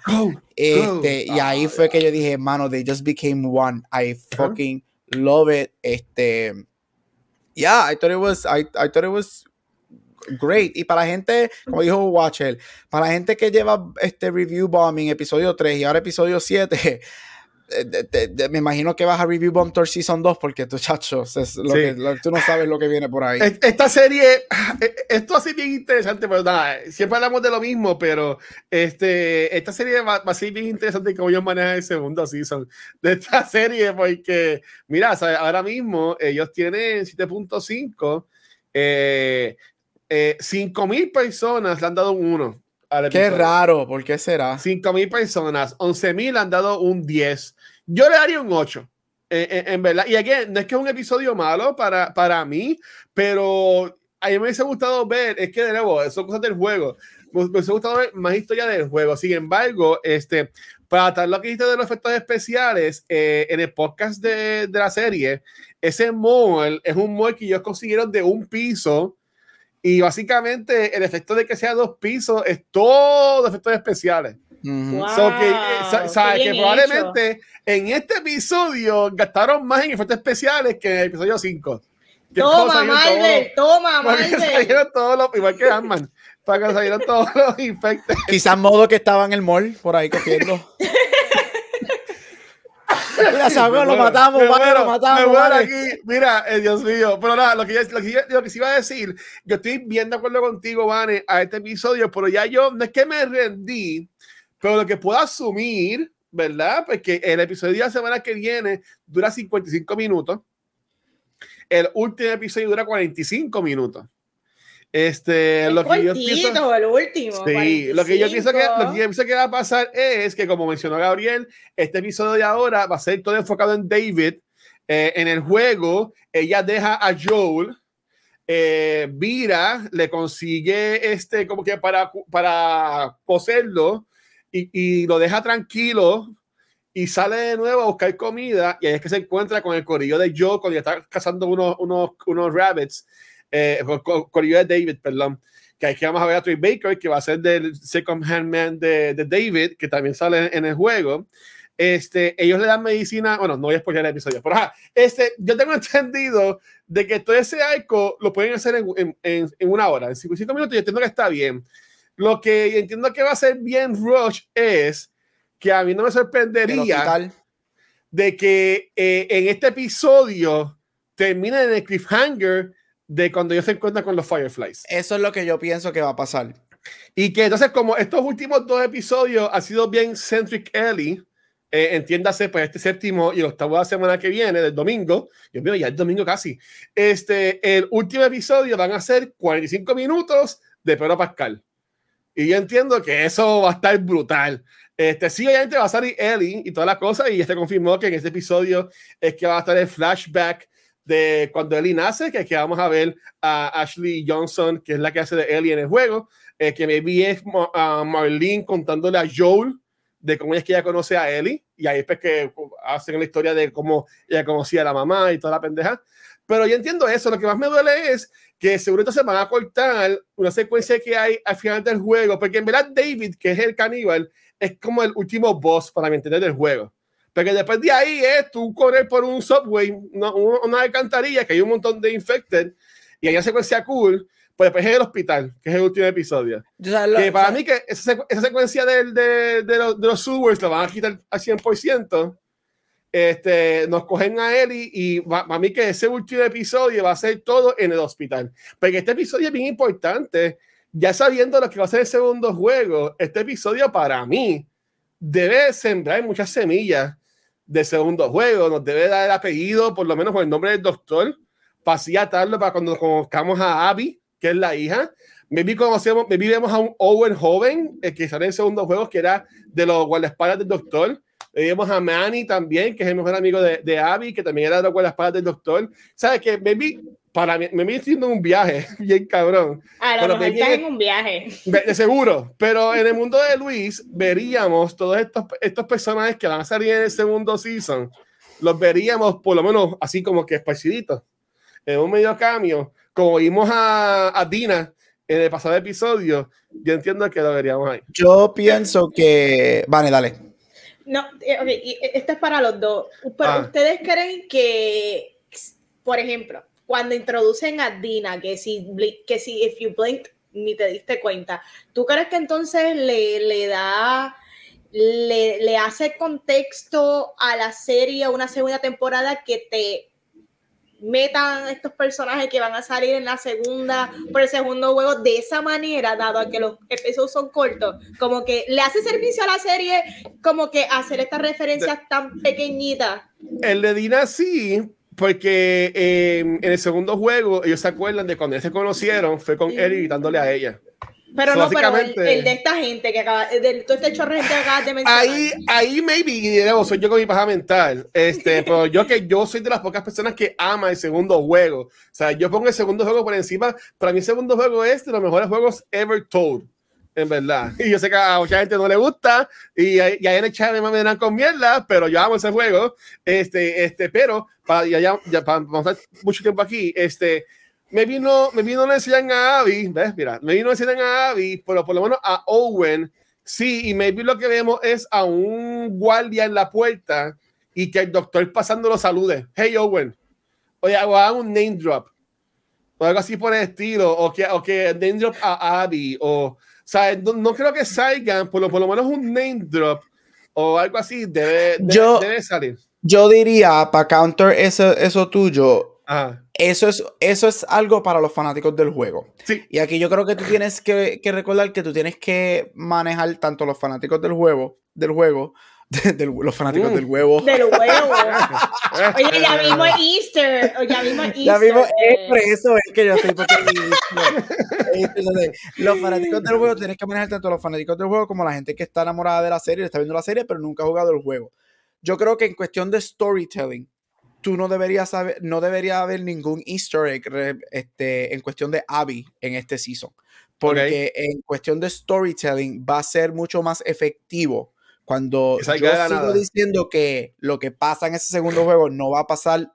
este, Y ahí fue que yo dije, mano, they just became one. I fucking love it. Este, yeah, I thought it was, I, I thought it was great. Y para gente, como dijo Watcher, para la gente que lleva este review bombing episodio 3 y ahora episodio 7, *laughs* eh, me imagino que vas a review Bomb Tour Season 2 porque tú, chacho, es lo que, tú no sabes lo que viene por ahí. Esta serie, eh, esto así bien interesante, pero nada, siempre hablamos de lo mismo, pero este, esta serie va, a ser bien interesante cómo ellos manejan el segundo season de esta *laughs* serie, porque, mira, ahora mismo ellos tienen 7.5, eh, eh, 5 mil personas le han dado un 1 Qué raro, ¿por qué será? 5 mil personas, 11 mil han dado un 10. Yo le daría un 8. En, verdad, y aquí no es que es un episodio malo para, para mí, pero a mí me hubiese gustado ver, es que de nuevo, son cosas del juego, me, hubiese gustado ver más historia del juego. Sin embargo, este, para tal lo que dijiste de los efectos especiales, eh, en el podcast de, de, la serie, ese mall es un mall que ellos consiguieron de un piso y básicamente el efecto de que sea dos pisos es todo efectos especiales. Que, eh, que probablemente en este episodio gastaron más en efectos especiales que en el episodio 5. Toma, Marvel, toma, Marvel. Salieron todos los, igual que Ant-Man, para que salieron todos los infectos. Quizás modo que estaba en el mall, por ahí cogiendo. Mira, *laughs* lo matamos, lo matamos. aquí. Mira, eh, Dios mío. Pero nada, lo que, lo, que, lo que sí iba a decir, yo estoy bien de acuerdo contigo, Vane, a este episodio, pero ya yo, no es que me rendí, pero lo que puedo asumir, ¿verdad? Pues que el episodio de la semana que viene dura 55 minutos. El último episodio dura 45 minutos. Este, lo que yo pienso, el último. Sí, lo que yo pienso que lo que yo pienso que va a pasar es que, como mencionó Gabriel, este episodio de ahora va a ser todo enfocado en David. Eh, en el juego, ella deja a Joel. Eh, Vira le consigue este como que para, para poseerlo y, lo deja tranquilo y sale de nuevo a buscar comida y es que se encuentra con el corillo de Joe cuando está cazando unos, unos, unos rabbits eh, de David, perdón, que aquí vamos a ver a Troy Baker, que va a ser del Second Hand Man de, de David, que también sale en el juego. Este, ellos le dan medicina, bueno, no voy a spoiler el episodio, pero este, yo tengo *laughs* entendido de que todo ese arco lo pueden hacer en, en, en una hora, en 55 minutos, y entiendo que está bien. Lo que entiendo que va a ser bien Rush es que a mí no me sorprendería de que eh, en este episodio termine en el cliffhanger de cuando ellos se encuentran con los Fireflies. Eso es lo que yo pienso que va a pasar. Y que entonces, como estos últimos dos episodios han sido bien centric Ellie, eh, entiéndase, pues este séptimo y el octavo de la semana que viene, del domingo, Dios mío, ya es domingo casi, este, el último episodio van a ser 45 minutos de Pedro Pascal. Y yo entiendo que eso va a estar brutal. Este, sí, obviamente va a salir Ellie y todas las cosas, y este confirmó que en este episodio es que va a estar el flashback de cuando Ellie nace, que aquí vamos a ver a Ashley Johnson, que es la que hace de Ellie en el juego, eh, que maybe es uh, Marlene contándole a Joel de cómo es que ella conoce a Ellie, y ahí es pues que hacen la historia de cómo ella conocía a la mamá y toda la pendeja. Pero yo entiendo eso, lo que más me duele es que seguro se van a cortar una secuencia que hay al final del juego, porque en verdad David, que es el caníbal, es como el último boss para entender el juego. Porque después de ahí es tú correr por un subway, una, una alcantarilla que hay un montón de infected y hay secuencia cool, pues después es el hospital, que es el último episodio. que para mí que esa, esa secuencia de, los, de los subways la van a quitar al 100%. Este, nos cogen a él y, para mí que ese último episodio va a ser todo en el hospital. Porque este episodio es bien importante. Ya sabiendo lo que va a ser el segundo juego, este episodio para mí debe sembrar muchas semillas de segundo juego, nos debe dar el apellido, por lo menos con el nombre del doctor, para así atarlo para cuando conozcamos a Abby, que es la hija. Maybe conocemos, maybe vemos a un Owen joven, el que sale en el segundo juego, que era de los guardaespaldas del doctor. Vemos a Manny también, que es el mejor amigo de, de Abby, que también era de los guardaespaldas del doctor. ¿Sabes que Maybe para mí, me estoy haciendo un viaje *laughs* bien cabrón. A lo mejor estás en un viaje. De, seguro, pero en el mundo de Luis veríamos todos estos, estos personajes que van a salir en el segundo season, los veríamos por lo menos así como que esparciditos, en un medio cambio, como vimos a, a Dina en el pasado episodio, yo entiendo que lo veríamos ahí. Yo pienso que... Vale, dale. No, eh, okay, esto es para los dos. Pero ah. ustedes creen que, por ejemplo, cuando introducen a Dina, que si, que si if you blink, ni te diste cuenta, ¿tú crees que entonces le, le da le, le hace contexto a la serie una segunda temporada que te metan estos personajes que van a salir en la segunda, por el segundo juego de esa manera, dado a que los episodios son cortos, como que le hace servicio a la serie, como que hacer estas referencias tan pequeñitas. El de Dina sí, porque eh, en el segundo juego ellos se acuerdan de cuando ellos se conocieron, fue con Eric gritándole a ella. Pero no, pero el, de esta gente que acaba, de todo este chorro de gente que acabas de mencionar. Ahí, ahí maybe, soy yo con mi paja mental. Este, *laughs* pero yo que yo soy de las pocas personas que ama el segundo juego. O sea, yo pongo el segundo juego por encima. Para mí el segundo juego es de los mejores juegos ever told. En verdad. *laughs* Y yo sé que a mucha gente no le gusta. Y, y ahí en el chat me dan con mierda, pero yo amo ese juego. Este, este, pero para, ya, ya, ya para, pasar mucho tiempo aquí, este, me vino, me vino le decían a Abby, ¿ves? Mira, me vino le decían a Abby, pero por lo menos a Owen, sí, y maybe lo que vemos es a un guardia en la puerta y que el doctor pasando los salude. Hey, Owen. Oye, haga un name drop. O algo así por el estilo. O que, o que name drop a Abby. O, o sea, no, creo que salgan, por lo, por lo menos un name drop o algo así debe, debe, salir. Yo diría, para counter eso, eso tuyo, eso es, eso es algo para los fanáticos del juego. Sí. Y aquí yo creo que tú tienes que, que, recordar que tú tienes que manejar tanto los fanáticos del juego, del juego, *laughs* de, los fanáticos del huevo. Del huevo. *laughs* Oye, ya mismo Easter. Ya mismo Easter. Ya es por eso es que yo estoy porque *laughs* Los fanáticos del juego tienes que manejar tanto los fanáticos del juego como la gente que está enamorada de la serie, está viendo la serie, pero nunca ha jugado el juego. Yo creo que en cuestión de storytelling, tú no deberías saber, no debería haber ningún easter egg este, en cuestión de Abby en este season. Porque en cuestión de storytelling va a ser mucho más efectivo cuando yo sigo diciendo que lo que pasa en ese segundo juego no va a pasar,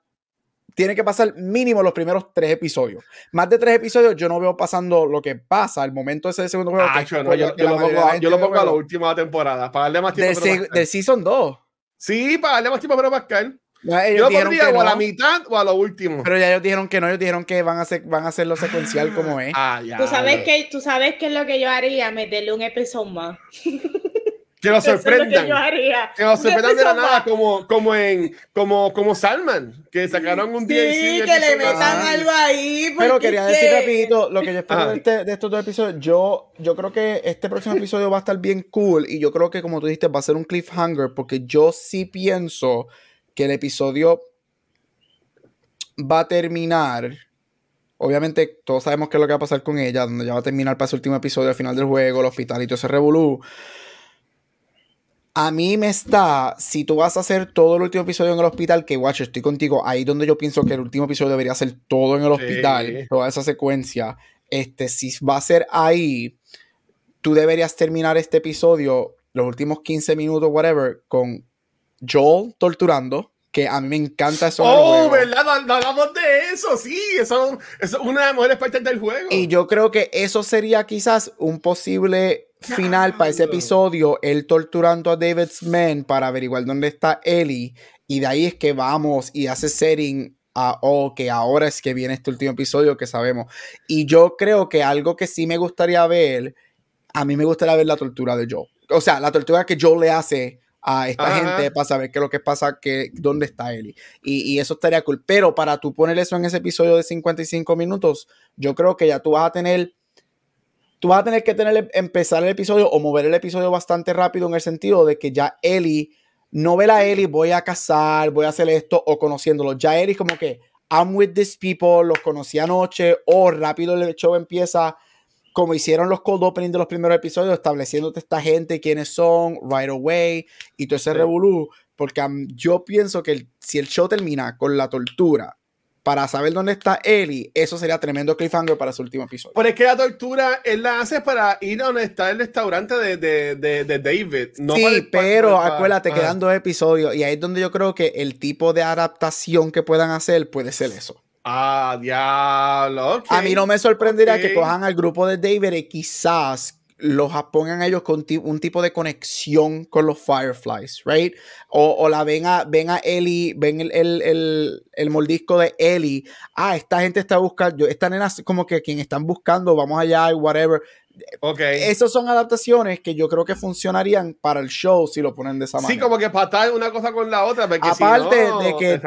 tiene que pasar mínimo los primeros tres episodios. Más de tres episodios yo no veo pasando lo que pasa al momento de ese segundo juego. Ah, yo, yo, lo pongo, yo, lo pongo, a la última temporada, para darle más tiempo. Del, Season 2. Sí, para darle más tiempo a Pascal. Yo pondría o a la mitad o a lo último. Pero ya ellos dijeron que no, ellos dijeron que van a hacer, van a hacerlo secuencial como es. Ah, ya, ¿Tú, sabes que, tú sabes qué es lo que yo haría, meterle un episodio más. *laughs* Que nos sorprendan. Que, nos sorprendan de la nada, como, como en como, como Salman, que sacaron un día Sí, que le metan algo ahí. Pero quería decir rapidito lo que yo espero de, este, de, estos dos episodios. Yo, yo creo que este próximo episodio va a estar bien cool. Y yo creo que, como tú dijiste, va a ser un cliffhanger. Porque yo sí pienso que el episodio va a terminar. Obviamente, todos sabemos qué es lo que va a pasar con ella, donde ya va a terminar para ese último episodio al final del juego, el hospital y todo ese revolú a mí me está, si tú vas a hacer todo el último episodio en el hospital, que watch, estoy contigo, ahí donde yo pienso que el último episodio debería ser todo en el hospital, toda esa secuencia, este, si va a ser ahí, tú deberías terminar este episodio, los últimos 15 minutos, whatever, con Joel torturando, que a mí me encanta eso. Oh, ¿verdad? Hablamos de eso, sí, eso, eso, es una de las mejores partes del juego. Y yo creo que eso sería quizás un posible final para ese episodio, él torturando a David's men para averiguar dónde está Ellie. Y de ahí es que vamos y hace setting a, oh, que ahora es que viene este último episodio que sabemos. Y yo creo que algo que sí me gustaría ver, a mí me gustaría ver la tortura de Joe. O sea, la tortura que Joe le hace a esta gente para saber qué es lo que pasa, que, dónde está Ellie. Y, y, eso estaría cool. Pero para tú poner eso en ese episodio de 55 minutos, yo creo que ya tú vas a tener tú vas a tener que tener, empezar el episodio o mover el episodio bastante rápido en el sentido de que ya Ellie, no ve a Ellie, voy a casar, voy a hacer esto o conociéndolo. Ya Ellie como que, I'm with these people, los conocí anoche o rápido el show empieza como hicieron los cold opening de los primeros episodios, estableciéndote esta gente, quiénes son, right away, y todo ese revolú, porque yo pienso que si el show termina con la tortura para saber dónde está Ellie, eso sería tremendo cliffhanger para su último episodio. Pero es que la tortura él la hace para ir a donde está el restaurante de, de, de, David. sí, pero acuérdate, quedan dos episodios y ahí es donde yo creo que el tipo de adaptación que puedan hacer puede ser eso. Ah, diablo. A mí no me sorprendería que cojan al grupo de David y quizás los pongan ellos con un tipo de conexión con los Fireflies, right? O, la ven a, ven a Ellie, ven el, el, el, moldisco de Ellie. Ah, esta gente está buscando, esta nena como que quien están buscando, vamos allá y whatever. Okay. Esas son adaptaciones que yo creo que funcionarían para el show si lo ponen de esa manera. Sí, como que patar una cosa con la otra. Aparte de que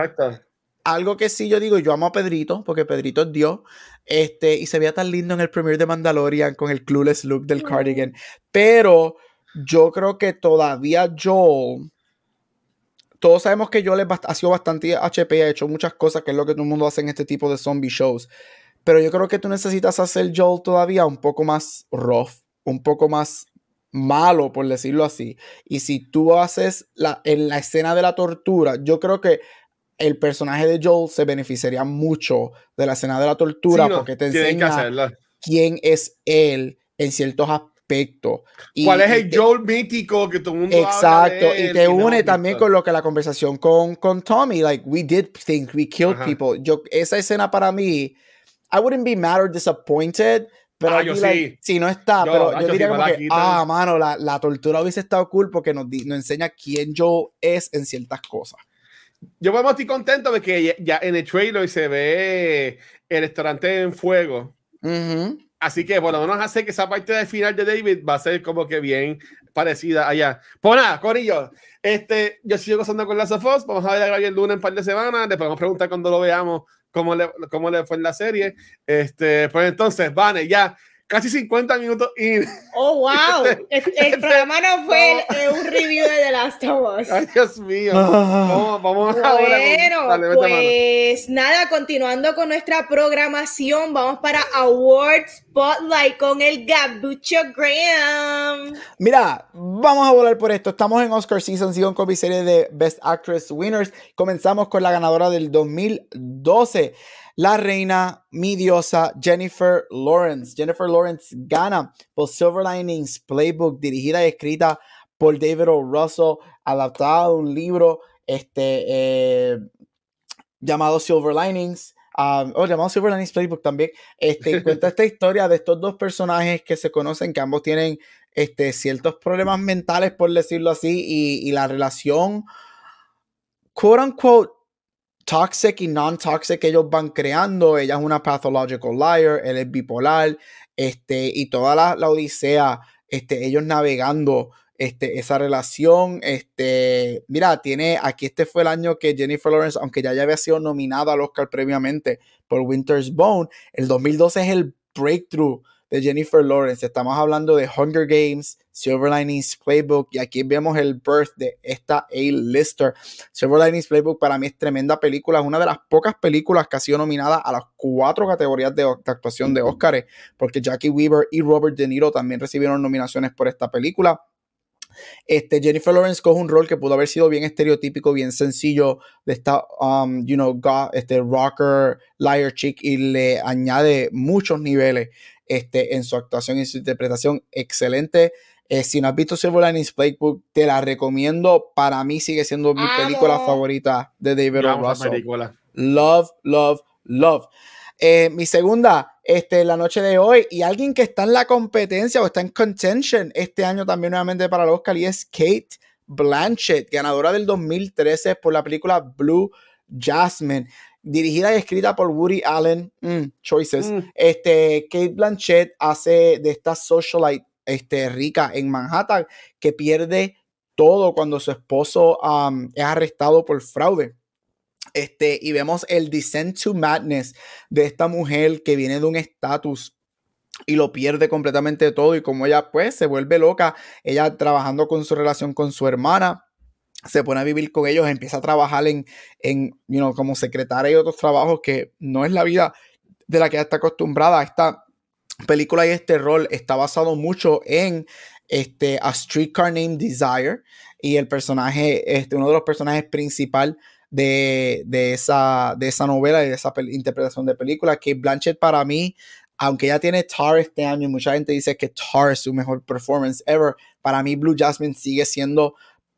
algo que sí yo digo, yo amo a Pedrito, porque Pedrito es Dios, este, y se veía tan lindo en el premiere de Mandalorian con el clueless look del cardigan, pero yo creo que todavía Joel, todos sabemos que Joel ha sido bastante HP, ha hecho muchas cosas, que es lo que todo el mundo hace en este tipo de zombie shows, pero yo creo que tú necesitas hacer Joel todavía un poco más rough, un poco más malo, por decirlo así. Y si tú haces la, en la escena de la tortura, yo creo que el personaje de Joel se beneficiaría mucho de la escena de la tortura porque te enseña quién es él en ciertos aspectos. ¿Cuál es el Joel mítico que todo el mundo Exacto, y te une también con lo que la conversación con, con Tommy, like, we did things, we killed people. Yo, esa escena para mí, I wouldn't be mad or disappointed, pero ah, sí. si no está, pero yo diría como que, ah, mano, la, la, tortura hubiese estado cool porque nos, nos enseña quién Joel es en ciertas cosas yo vamos estoy contento de que ya, en el trailer se ve el restaurante en fuego. Así que por lo menos hace que esa parte del final de David va a ser como que bien parecida allá. Pues nada, Corillo, este, yo sigo gozando con las of Vamos a ver a el lunes en un par de semanas. Le podemos preguntar cuando lo veamos cómo le, cómo le fue en la serie. Este, pues entonces, Vane, ya casi 50 minutos y Oh, wow. *laughs* El, programa no fue un review de The Last of Us. Ay, Dios mío. Vamos, vamos bueno, pues nada, continuando con nuestra programación, vamos para Award Spotlight con el Gabucho Graham. Mira, vamos a volar por esto. Estamos en Oscar Season, sigo con mi serie de Best Actress Winners. Comenzamos con la ganadora del 2012 la reina, mi diosa, Jennifer Lawrence. Jennifer Lawrence gana por Silver Linings Playbook, dirigida y escrita por David O. Russell, adaptada de un libro este, eh, llamado Silver Linings. Um, o llamado Silver Linings Playbook también. Este, cuenta *laughs* esta historia de estos dos personajes que se conocen, que ambos tienen este, ciertos problemas mentales, por decirlo así, y, y la relación, quote unquote, toxic y non-toxic que ellos van creando. Ella es una pathological liar, él es bipolar, este, y toda la, la odisea, este, ellos navegando este, esa relación. Este, mira, tiene, aquí este fue el año que Jennifer Lawrence, aunque ya, ya había sido nominada al Oscar previamente por Winter's Bone, el 2012 es el breakthrough de Jennifer Lawrence. Estamos hablando de Hunger Games, Silver Linings Playbook y aquí vemos el birth de esta A-lister. Silver Linings Playbook para mí es tremenda película, es una de las pocas películas que ha sido nominada a las cuatro categorías de, actuación de Oscars, porque Jackie Weaver y Robert De Niro también recibieron nominaciones por esta película. Este, Jennifer Lawrence coge un rol que pudo haber sido bien estereotípico, bien sencillo de esta, um, you know, este rocker, liar chick y le añade muchos niveles este, en su actuación y su interpretación excelente. Eh, si no has visto Silver Linings Playbook, te la recomiendo. Para mí sigue siendo mi película favorita de David O. Russell. Love, love, love. Eh, mi segunda, este, la noche de hoy, y alguien que está en la competencia o está en contention este año también nuevamente para el Oscar, y es Kate Blanchett, ganadora del 2013 por la película Blue Jasmine dirigida y escrita por Woody Allen, mm, Choices. Mm. Este, Kate Blanchett hace de esta socialite este, rica en Manhattan que pierde todo cuando su esposo um, es arrestado por fraude. Este, y vemos el descent to madness de esta mujer que viene de un estatus y lo pierde completamente todo y como ella pues se vuelve loca, ella trabajando con su relación con su hermana, se pone a vivir con ellos, empieza a trabajar en, en you know, como secretaria y otros trabajos que no es la vida de la que está acostumbrada. Esta película y este rol está basado mucho en este, A Streetcar Named Desire y el personaje, este, uno de los personajes principales de, esa, de esa novela y de esa interpretación de película, que Blanchett para mí, aunque ya tiene Tar este año mucha gente dice que Tar es su mejor performance ever, para mí Blue Jasmine sigue siendo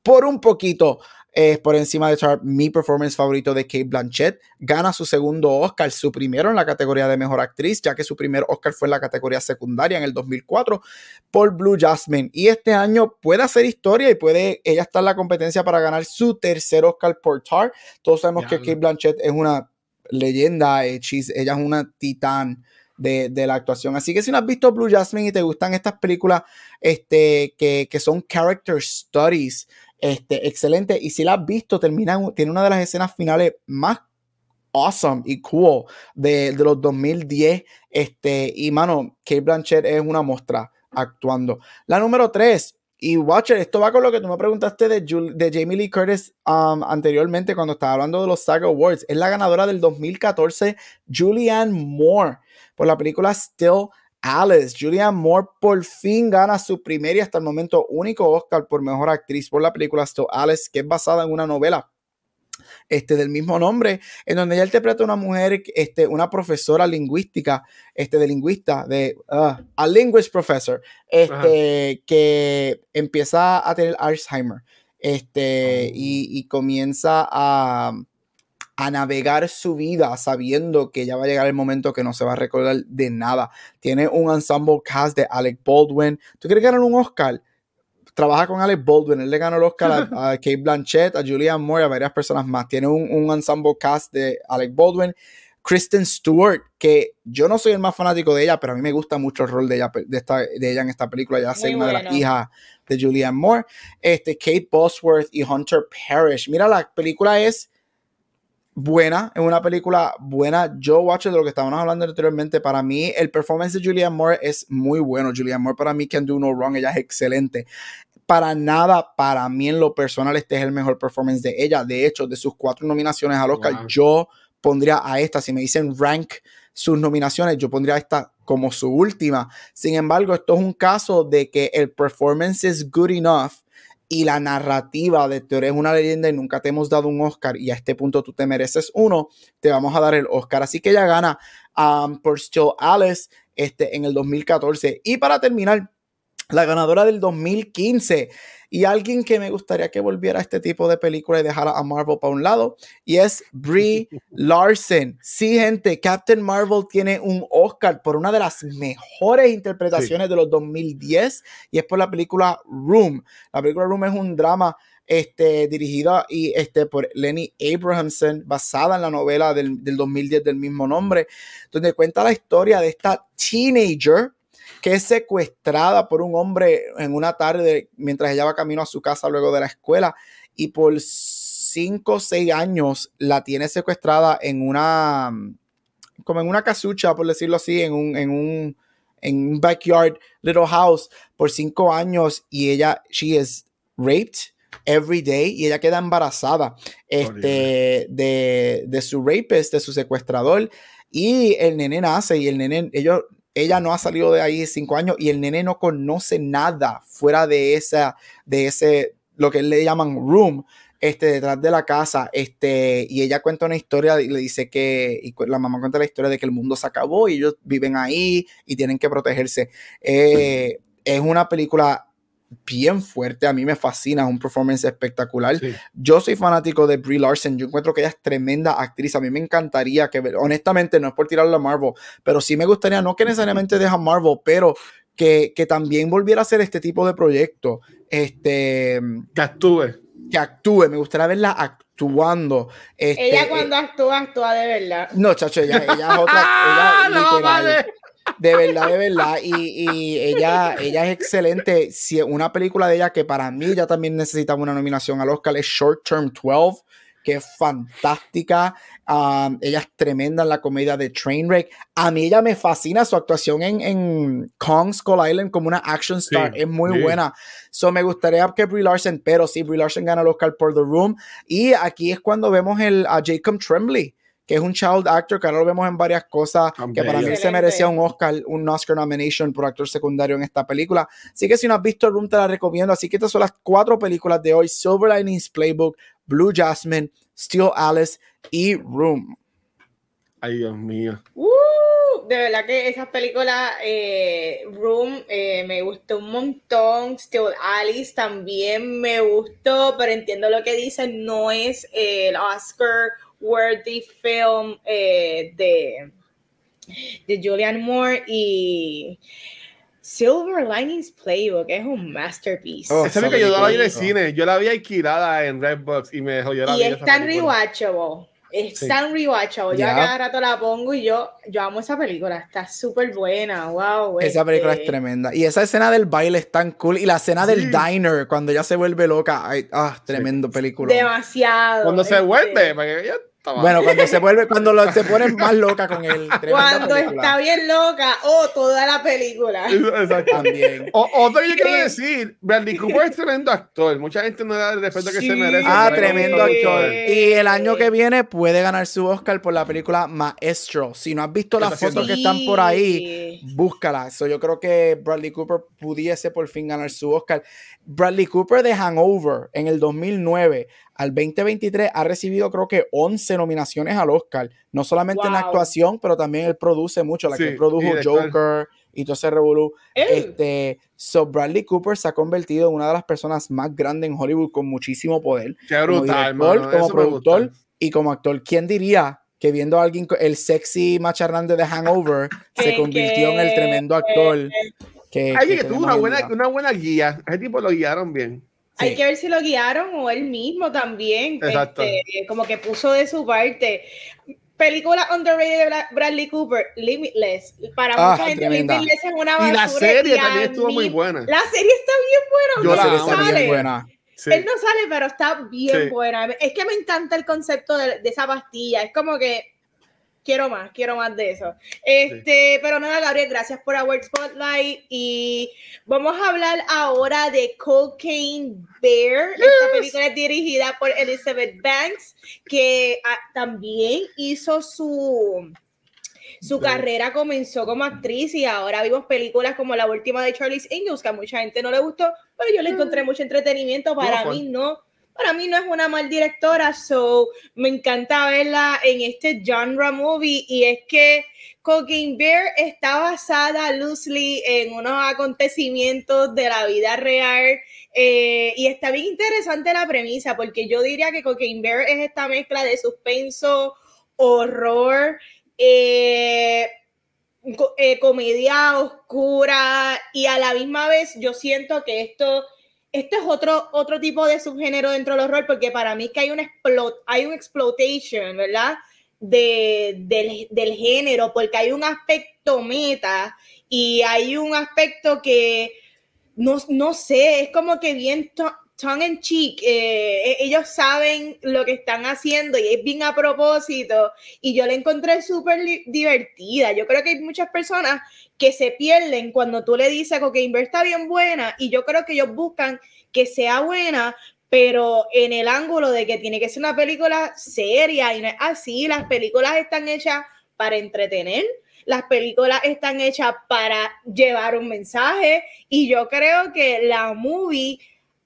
por un poquito eh, por encima de Tar, mi performance favorito de Kate Blanchett. Gana su segundo Oscar, su primero en la categoría de mejor actriz, ya que su primer Oscar fue en la categoría secundaria en el 2004 por Blue Jasmine. Y este año puede hacer historia y puede ella estar en la competencia para ganar su tercer Oscar por Tar. Todos sabemos que Kate Blanchett es una leyenda, eh, ella es una titán de, la actuación. Así que si no has visto Blue Jasmine y te gustan estas películas este, que, que son character studies, este, excelente. Y si la has visto, termina, tiene una de las escenas finales más awesome y cool de, de los 2010. Este, y mano, Kate Blanchett es una muestra actuando. La número 3, y Watcher, esto va con lo que tú me preguntaste de, de Jamie Lee Curtis um, anteriormente cuando estaba hablando de los Saga Awards. Es la ganadora del 2014, Julianne Moore, por la película Still Alice. Julianne Moore por fin gana su primer y hasta el momento único Oscar por mejor actriz por la película Still Alice, que es basada en una novela este, del mismo nombre, en donde ella interpreta a una mujer, este, una profesora lingüística, este, de lingüista, de uh, a linguist professor, este, que empieza a tener Alzheimer, este, y, oh. comienza a, a navegar su vida sabiendo que ya va a llegar el momento que no se va a recordar de nada. Tiene un ensemble cast de Alec Baldwin. ¿Tú quieres ganar un Oscar? trabaja con Alex Baldwin, él le ganó el Oscar a, *laughs* Kate Blanchett, a Julianne Moore, a varias personas más. Tiene un, un ensemble cast de Alec Baldwin. Kristen Stewart, que yo no soy el más fanático de ella, pero a mí me gusta mucho el rol de ella, de, esta, de ella en esta película. Ya hace una de las hijas de Julianne Moore. Este, Kate Bosworth y Hunter Parrish. Mira, la película es buena, es una película buena. Yo watch de lo que estábamos hablando anteriormente. Para mí, el performance de Julianne Moore es muy bueno. Julianne Moore para mí can do no wrong. Ella es excelente para nada, para mí en lo personal, este es el mejor performance de ella. De hecho, de sus cuatro nominaciones al Oscar, yo pondría a esta, si me dicen rank sus nominaciones, yo pondría a esta como su última. Sin embargo, esto es un caso de que el performance es good enough y la narrativa de tú eres una leyenda y nunca te hemos dado un Oscar y a este punto tú te mereces uno, te vamos a dar el Oscar. Así que ella gana um, por Still Alice este, en el 2014. Y para terminar, la ganadora del 2015 y alguien que me gustaría que volviera a este tipo de película y dejara a Marvel para un lado y es Brie *laughs* Larson. Sí, gente, Captain Marvel tiene un Oscar por una de las mejores interpretaciones de los 2010 y es por la película Room. La película Room es un drama este, dirigida y, este, por Lenny Abrahamson, basada en la novela del, del 2010 del mismo nombre, donde cuenta la historia de esta teenager que es secuestrada por un hombre en una tarde mientras ella va camino a su casa luego de la escuela y por cinco o seis años la tiene secuestrada en una, como en una casucha, por decirlo así, en un, en un, en un backyard little house por cinco años y ella, she is raped every day y ella queda embarazada este, de, de su rapist, de su secuestrador y el nene nace y el nene, ellos ella no ha salido de ahí cinco años y el nene no conoce nada fuera de esa, de ese, lo que le llaman room, este, detrás de la casa, este, y ella cuenta una historia y le dice que, y la mamá cuenta la historia de que el mundo se acabó y ellos viven ahí y tienen que protegerse. Eh, es una película bien fuerte. A mí me fascina, es un performance espectacular. Yo soy fanático de Brie Larson. Yo encuentro que ella es tremenda actriz. A mí me encantaría que, honestamente, no es por tirarle a Marvel, pero sí me gustaría, no que necesariamente deja Marvel, pero que, que también volviera a hacer este tipo de proyecto. Este, que actúe. Que actúe. Me gustaría verla actuando. Este, ella cuando actúa, actúa de verdad. No, chacho, ella, ella es otra. *laughs* ella, no, vale. De verdad, de verdad. Y, ella, ella es excelente. Si una película de ella que para mí ya también necesitaba una nominación al Oscar es Short Term 12, que es fantástica. Um, ella es tremenda en la comedia de Trainwreck. A mí ella me fascina su actuación en, en Kong Skull Island como una action star. es muy buena. So me gustaría que Brie Larson, pero sí, Brie Larson gana el Oscar por The Room. Y aquí es cuando vemos el, a Jacob Tremblay que es un child actor, que ahora lo vemos en varias cosas, que para mí se merecía un Oscar, un Oscar nomination por actor secundario en esta película. Así que si no has visto Room, te la recomiendo. Así que estas son las cuatro películas de hoy: Silver Linings Playbook, Blue Jasmine, Steel Alice y Room. Ay, Dios mío. Uh, de verdad que esas películas, eh, Room, eh, me gustó un montón. Steel Alice también me gustó, pero entiendo lo que dicen, no es el Oscar worthy film eh, de, de Julianne Moore y Silver Linings Playbook es un masterpiece. Oh, que yo la vi en el cine, yo la vi alquilada en Redbox y me dejó llorar. Y es tan rewatchable. Es tan rewatchable. Yo a cada rato la pongo y yo, yo amo esa película. Está súper buena. Wow. Esa película es este tremenda. Y esa escena del baile es tan cool. Y la escena del diner, cuando ella se vuelve loca. Ay, ah, tremendo película. Demasiado. Cuando se vuelve, bueno, cuando se vuelve, cuando lo, se pone más loca con él. *laughs* Cuando está bien loca, o toda la película. Exacto. También. O, otro que yo quiero decir, Bradley Cooper es tremendo actor. Mucha gente no da el respeto que se merece. Ah, tremendo actor. Y el año que viene puede ganar su Oscar por la película Maestro. Si no has visto las fotos que están por ahí, búscala. Eso yo creo que Bradley Cooper pudiese por fin ganar su Oscar. Bradley Cooper de Hangover en el 2009 al 2023 ha recibido creo que 11 nominaciones al Oscar, no solamente en actuación, pero también él produce mucho, la que produjo Joker y todo ese revolú. Este, so Bradley Cooper se ha convertido en una de las personas más grandes en Hollywood con muchísimo poder. Qué brutal, como, como productor y como actor. ¿Quién diría que viendo a alguien, el sexy macharrán de Hangover, *laughs* se convirtió en el tremendo actor? Que, que, tuvo una buena, una buena guía. ese tipo lo guiaron bien. Hay que ver si lo guiaron o él mismo también. Este, como que puso de su parte. Película underrated de Bradley Cooper, Limitless. Para ah, mucha gente, Limitless es una basura. Y la serie también estuvo muy buena. La serie está bien buena. Yo la amo. Está bien buena. Él no sale, pero está bien buena. Es que me encanta el concepto de, de esa pastilla. Es como que quiero más, quiero más de eso. Este, pero nada, Gabriel, gracias por Award Spotlight y vamos a hablar ahora de Cocaine Bear. Esta película es dirigida por Elizabeth Banks, que ah, también hizo su su carrera comenzó como actriz y ahora vimos películas como la última de Charlie's Angels, que a mucha gente no le gustó, pero yo le encontré mm. mucho entretenimiento. Para mí no para mí no es una mal directora, so me encanta verla en este genre movie y es que Cocaine Bear está basada loosely en unos acontecimientos de la vida real eh, y está bien interesante la premisa porque yo diría que Cocaine Bear es esta mezcla de suspenso, horror, eh, eh, comedia oscura y a la misma vez yo siento que esto este es otro, otro tipo de subgénero dentro del horror, porque para mí que hay un, explot, hay un exploitation, ¿verdad? De, del, género, porque hay un aspecto meta y hay un aspecto que no, no sé, es como que bien tongue in cheek, eh, e-, ellos saben lo que están haciendo y es bien a propósito y yo la encontré súper divertida. Yo creo que hay muchas personas que se pierden cuando tú le dices que Inver está bien buena y yo creo que ellos buscan que sea buena, pero en el ángulo de que tiene que ser una película seria y no es así, las películas están hechas para entretener, las películas están hechas para llevar un mensaje y yo creo que la movie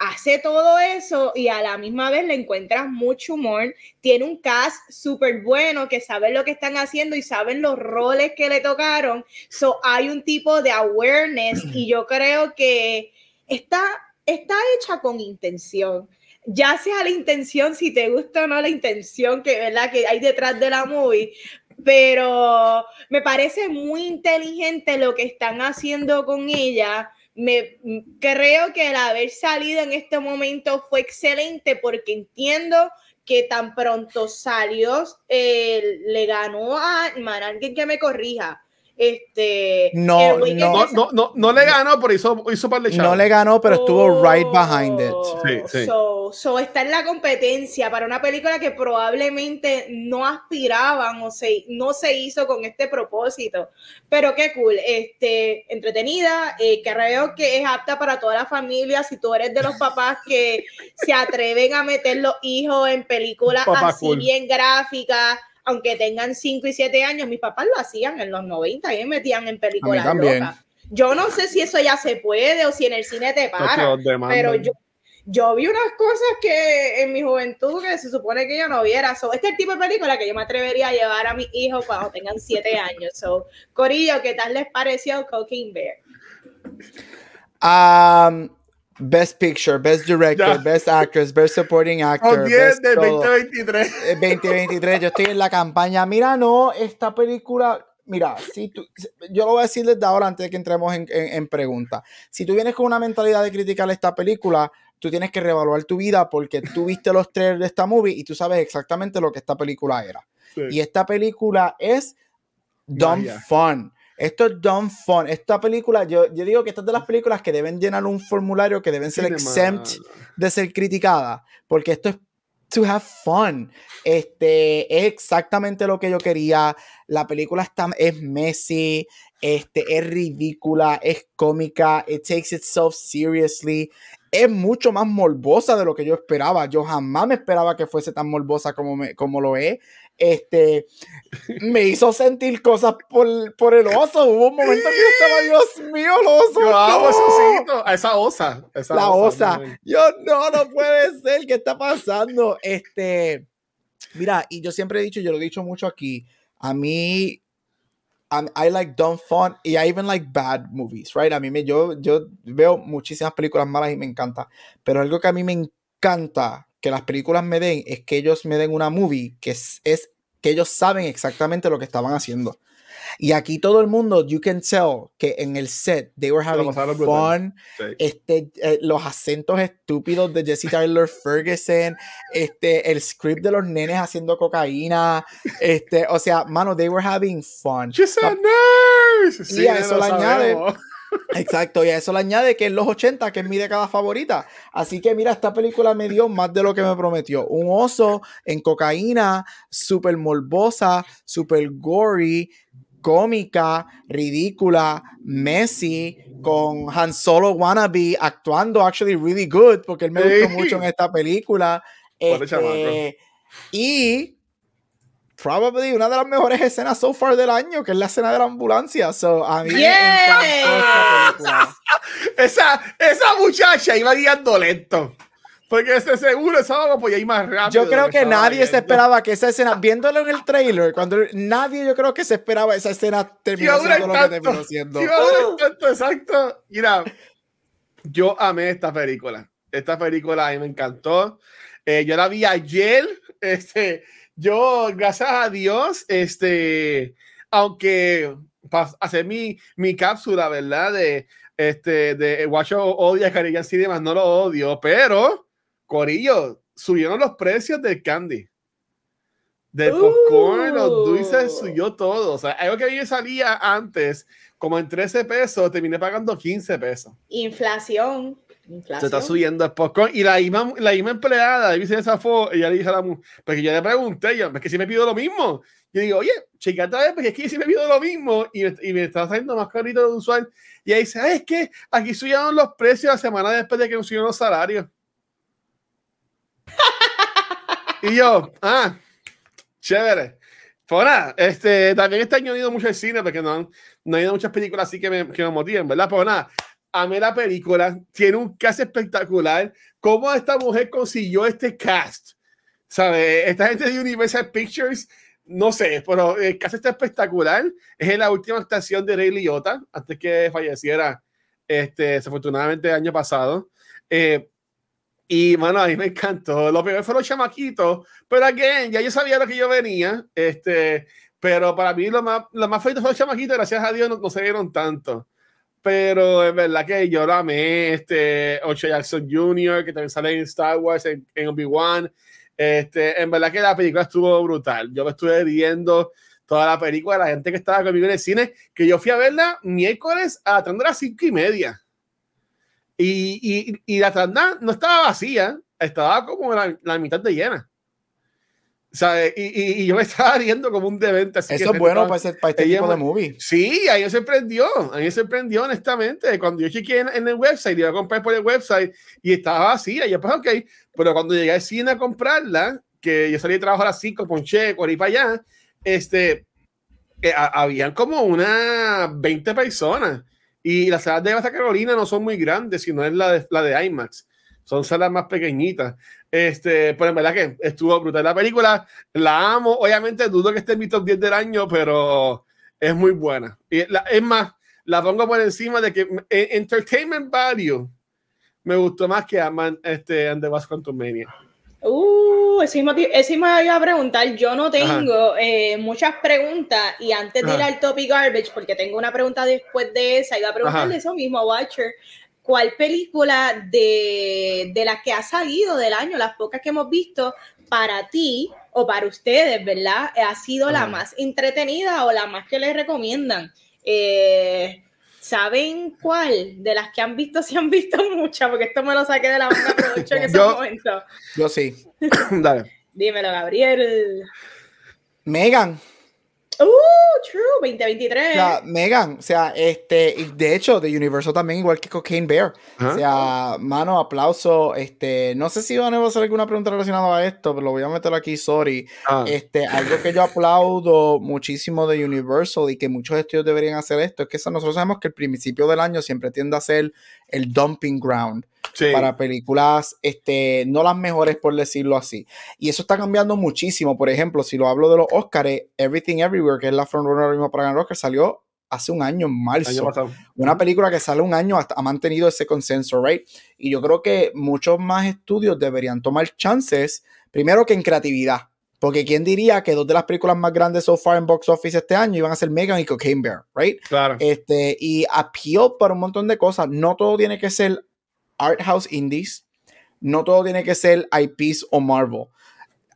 hace todo eso y a la misma vez le encuentras mucho humor. Tiene un cast súper bueno que saben lo que están haciendo y saben los roles que le tocaron. So, hay un tipo de awareness y yo creo que está, está hecha con intención. Ya sea la intención, si te gusta o no la intención que, ¿verdad? que hay detrás de la movie, pero me parece muy inteligente lo que están haciendo con ella me creo que el haber salido en este momento fue excelente porque entiendo que tan pronto salió, eh, le ganó a, man, alguien que me corrija, este, no, no, no, no, no, le ganó, pero hizo, hizo par de No le ganó, pero estuvo right behind it. Sí, sí. So, está en la competencia para una película que probablemente no aspiraban o se, no se hizo con este propósito. Pero qué cool, este, entretenida, eh, que creo que es apta para toda la familia. Si tú eres de los papás que se atreven a meter los hijos en películas así bien gráficas aunque tengan 5 y 7 años, mis papás lo hacían en los 90 y me metían en películas locas. Yo no sé si eso ya se puede o si en el cine te para, pero yo, yo vi unas cosas que en mi juventud que se supone que yo no viera. So, este es el tipo de película que yo me atrevería a llevar a mis hijos cuando tengan 7 *laughs* años. So, Corillo, ¿qué tal les pareció Cocaine Bear? Um, Best Picture, Best Director, Best Actress, Best Supporting Actor. 10 de 2023. 2023. Yo estoy en la campaña. Mira, no, esta película. Mira, si tú, yo lo voy a decir desde ahora antes de que entremos en, en, pregunta. Si tú vienes con una mentalidad de criticar esta película, tú tienes que reevaluar tu vida porque tú viste los trailers de esta movie y tú sabes exactamente lo que esta película era. Y esta película es dumb fun. Esto es dumb fun. Esta película, yo, yo digo que esta es de las películas que deben llenar un formulario que deben ser exempt de ser criticada, porque esto es to have fun. Este es exactamente lo que yo quería. La película está, es messy, este, es ridícula, es cómica, it takes itself seriously. Es mucho más morbosa de lo que yo esperaba. Yo jamás me esperaba que fuese tan morbosa como, me, como lo es este, me hizo sentir cosas por, por el oso. Hubo un momento que yo estaba, Dios mío, el oso. no. a esa osa. la osa. Yo, no, no puede ser. ¿Qué está pasando? Este, mira, y yo siempre he dicho, yo lo he dicho mucho aquí, a mí I like dumb fun y I even like bad movies, right? A mí me, yo, yo veo muchísimas películas malas y me encanta, pero algo que a mí me encanta que las películas me den es que ellos me den una movie que es, es que ellos saben exactamente lo que estaban haciendo. Y aquí todo el mundo, you can tell que en el set they were having fun. Este, eh, los acentos estúpidos de Jesse Tyler Ferguson, este, el script de los nenes haciendo cocaína, este, o sea, mano, they were having fun. Just a nurse. y a eso le añade Exacto, y a eso le añade que en los 80, que es mi década favorita. Así que mira, esta película me dio más de lo que me prometió. Un oso en cocaína, súper morbosa, súper gory, cómica, ridícula, Messi, con Han Solo wannabe actuando actually really good, porque él me gustó mucho en esta película. Este, y probably una de las mejores escenas so far del año, que es la escena de la ambulancia. So, a mí esa, esa muchacha iba guiando lento. Porque ese seguro estaba pues ir más rápido. Yo creo que, nadie se esperaba que esa escena, viéndolo en el trailer, cuando nadie yo creo que se esperaba esa escena terminó siendo lo que terminó siendo. exacto. Mira, yo amé esta película. Esta película a mí me encantó. Eh, yo la vi ayer. *laughs* Este, yo, gracias a Dios, este, aunque para hacer mi, mi cápsula, ¿verdad? De, este, de Guacho odia Caribbean Cinema, no lo odio, pero, Corillo, subieron los precios del candy. Del popcorn, los dulces, subió todo. O sea, algo que a mí me salía antes, como en 13 pesos, terminé pagando 15 pesos. Inflación. Se está subiendo el popcorn. Y la misma, la misma empleada, dice esa foto, ella le dice a la porque yo le pregunté, yo, es que si me pido lo mismo. Yo digo, oye, chica, otra vez, porque es que si me pido lo mismo y me, y me está saliendo más carito de usual. Y ella dice, es que aquí subieron los precios la semana después de que nos subieron los salarios. y yo, ah, chévere. Nada, este, también este año he ido mucho al cine porque no, no ido muchas películas así que me, que me motiven, ¿verdad? Pues nada, amé la película, tiene un cast espectacular. ¿Cómo esta mujer consiguió este cast? ¿Sabe? Esta gente de Universal Pictures, no sé, pero el cast está espectacular. Es en la última estación de Ray Liotta, antes que falleciera, este, desafortunadamente el año pasado. Eh, y, bueno, a mí me encantó. Lo primero fue los chamaquitos, pero again, ya yo sabía lo que yo venía. Este, pero para mí lo más, lo más fue los chamaquitos, gracias a Dios no, no se vieron tanto pero es verdad que yo la amé, este, Ocho Jackson Jr., que también sale en Star Wars, en, Obi-Wan, este, en verdad que la película estuvo brutal, yo me estuve viendo toda la película, la gente que estaba conmigo en el cine, que yo fui a verla miércoles a la tanda a las cinco y media, y, y, y la tanda no estaba vacía, estaba como la, la mitad de llena. Y, y, yo me *laughs* estaba riendo como un demente. Eso es bueno para, ese, para este tipo de movie. Sí, a mí me sorprendió. A mí me sorprendió, honestamente. Cuando yo chequeé en, el website, iba a comprar por el website y estaba vacía. Y yo, pues, ok. Pero cuando llegué al cine a comprarla, que yo salí de trabajo a las 5, ponché, ir para allá, este, eh, habían como unas 20 personas. Y las salas de Baja Carolina no son muy grandes, sino es la de, la de IMAX. Son salas más pequeñitas. Este, pero en verdad que estuvo brutal la película. La amo. Obviamente dudo que esté en mi top 10 del año, pero es muy buena. Y la, es más, la pongo por encima de que eh, Entertainment Value me gustó más que Aman, este, And the Was Mania. Uh, ese me iba a preguntar. Yo no tengo eh, muchas preguntas y antes de ir al topic garbage, porque tengo una pregunta después de esa, iba a preguntarle eso mismo a Watcher. ¿Cuál película de, de las que ha salido del año, las pocas que hemos visto, para ti o para ustedes, ¿verdad? Ha sido la más entretenida o la más que les recomiendan. Eh, ¿Saben cuál? De las que han visto, *laughs* si han visto muchas, porque esto me lo saqué de la manga en *laughs* ese momento. Yo sí. *coughs* Dale. Dímelo, Gabriel. Megan. Uh, true, 2023. O Megan, o sea, este, de hecho, de Universal también, igual que Cocaine Bear. O sea, mano, aplauso. Este, no sé si van a hacer alguna pregunta relacionada a esto, pero lo voy a meter aquí, sorry. Ah. Este, algo que yo aplaudo muchísimo de Universal y que muchos estudios deberían hacer esto, es que nosotros sabemos que el principio del año siempre tiende a ser el dumping ground para películas, este, no las mejores por decirlo así. Y eso está cambiando muchísimo. Por ejemplo, si lo hablo de los Oscars, Everything Everywhere, que es la frontrunner mismo para ganar Oscar, salió hace un año en marzo. Una película que sale un año hasta, ha mantenido ese consenso, right? Y yo creo que muchos más estudios deberían tomar chances, primero que en creatividad. Porque quién diría que dos de las películas más grandes so far en box office este año iban a ser Megan y Cocaine Bear, right? Claro. Este, y appeal para un montón de cosas. No todo tiene que ser art house indies. No todo tiene que ser IPs o Marvel.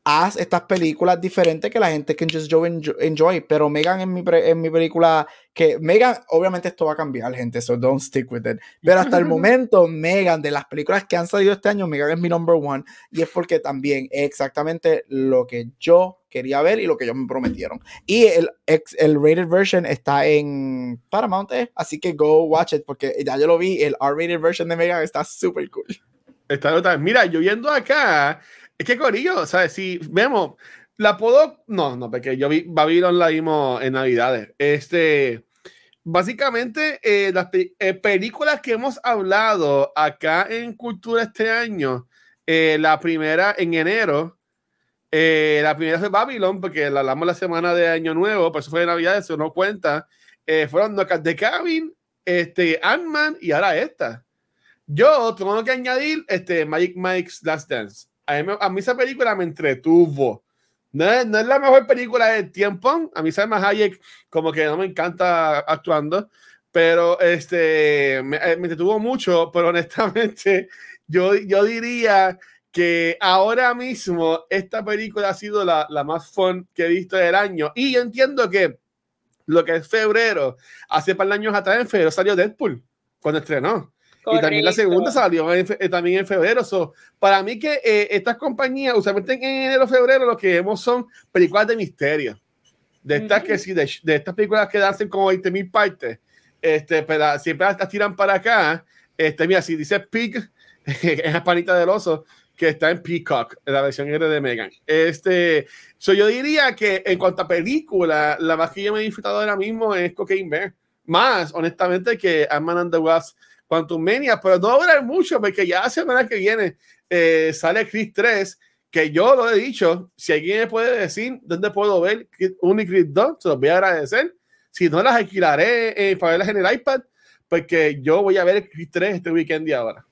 Haz estas películas diferentes que la gente can just enjoy, Pero Megan en mi, en mi película, que Megan, obviamente esto va a cambiar, gente, so don't stick with it. Pero hasta el *laughs* momento, Megan, de las películas que han salido este año, Megan es mi number one. Y es porque también es exactamente lo que yo quería ver y lo que ellos me prometieron. Y el, el rated version está en Paramount, eh, así que go watch it porque ya yo lo vi, el R-rated version de Megan está súper cool. Está Mira, yo viendo acá, es que Corillo, ¿sabes? Si vemos, la puedo, no, no, porque yo vi Babylon la vimos en Navidades. Este, básicamente, eh, las eh, películas que hemos hablado acá en Cultura este año, eh, la primera en enero, eh, la primera fue Babylon, porque la hablamos la semana de Año Nuevo, por eso fue de Navidad, eso no cuenta. Eh, fueron Knockout de Cabin, este, Ant-Man y ahora esta. Yo tengo que añadir este, Magic Mike's Last Dance. A mí, esa película me entretuvo. No es, no es, la mejor película del tiempo. A mí Salma Hayek como que no me encanta actuando, pero este, me, eh, me entretuvo mucho, pero honestamente *laughs* yo, yo diría que ahora mismo esta película ha sido la, la, más fun que he visto del año. Y yo entiendo que lo que es febrero, hace par de años atrás, en febrero salió Deadpool, cuando estrenó. Y también la segunda salió eh, también en febrero. So, para mí que eh, estas compañías, usualmente en enero, febrero, lo que vemos son películas de misterio. De estas que sí, de, de, estas películas que como 20 mil partes. Este, pero siempre las tiran para acá. Este, mira, si dice Pig, *laughs* es la panita del oso que está en Peacock, en la versión R de Megan. Este, so yo diría que en cuanto a película, la más que yo me he disfrutado ahora mismo es Cocaine Bear. Más, honestamente, que Ant-Man and the Wasp Quantum Mania, pero no va a durar mucho porque ya la semana que viene eh, sale Chris 3, que yo lo he dicho, si alguien me puede decir dónde puedo ver un y Chris 2, se los voy a agradecer. Si no, las alquilaré eh, para verlas en el iPad, porque yo voy a ver Chris 3 este weekend y ahora.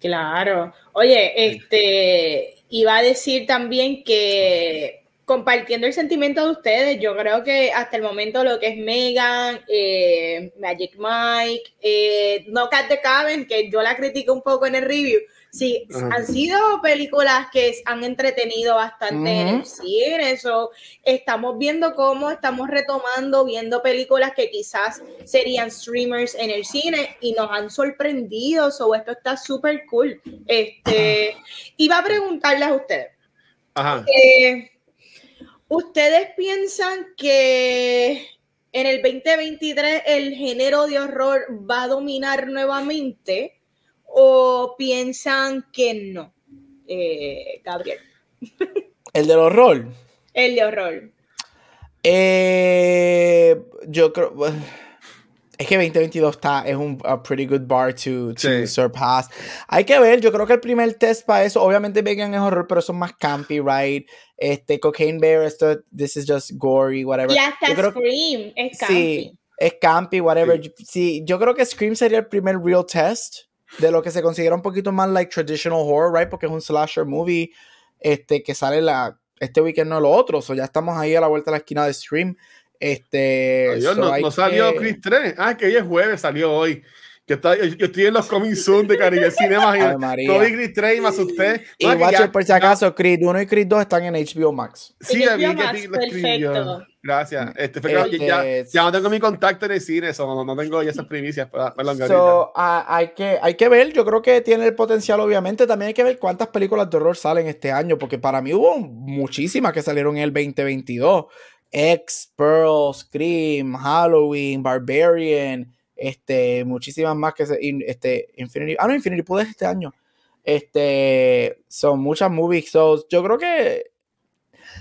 Claro. Oye, este iba a decir también que compartiendo el sentimiento de ustedes, yo creo que hasta el momento lo que es Megan, eh, Magic Mike, eh, No Cat the Cabin, que yo la critico un poco en el review, Sí, han sido películas que han entretenido bastante en el cine. Eso estamos viendo cómo estamos retomando, viendo películas que quizás serían streamers en el cine y nos han sorprendido. So, esto está súper cool. Este, iba a preguntarles a ustedes. Eh, ¿Ustedes piensan que en el 2023 el género de horror va a dominar nuevamente? o piensan que no? Eh, Gabriel. ¿El del horror? El de horror. Eh, yo creo. Es que 2022 está, es un pretty good bar to, surpass. Hay que ver, yo creo que el primer test para eso, obviamente Vegan es horror, pero son más campy, right? Este, Cocaine Bear, esto, this is just gory, whatever. Y hasta Scream es campy. Sí, es campy, whatever. sí, yo creo que Scream sería el primer real test de lo que se considera un poquito más like traditional horror, right? Porque es un slasher movie este, que sale la, este weekend, no lo otro. O ya estamos ahí a la vuelta de la esquina de stream. Este, no, salió Chris 3. Ah, que hoy es jueves, salió hoy. Yo estoy, yo estoy en los coming soon de Caribe *laughs* Cinema. Toby Creed 3 más usted. Y Watcher, por si acaso, Creed 1 y Creed 2 están en HBO Max. Sí, a mí que lo escribió. Gracias. Este, este, ya, ya, no tengo mi contacto en el cine, eso, no, tengo ya esas primicias. Perdón, so, uh, hay, que, hay que ver, yo creo que tiene el potencial, obviamente. También hay que ver cuántas películas de horror salen este año, porque para mí hubo muchísimas que salieron en el 2022. X, Pearl, Scream, Halloween, Barbarian, este, muchísimas más que este, Infinity, ah no, Infinity Pool este año. Este, son muchas movies, so, yo creo que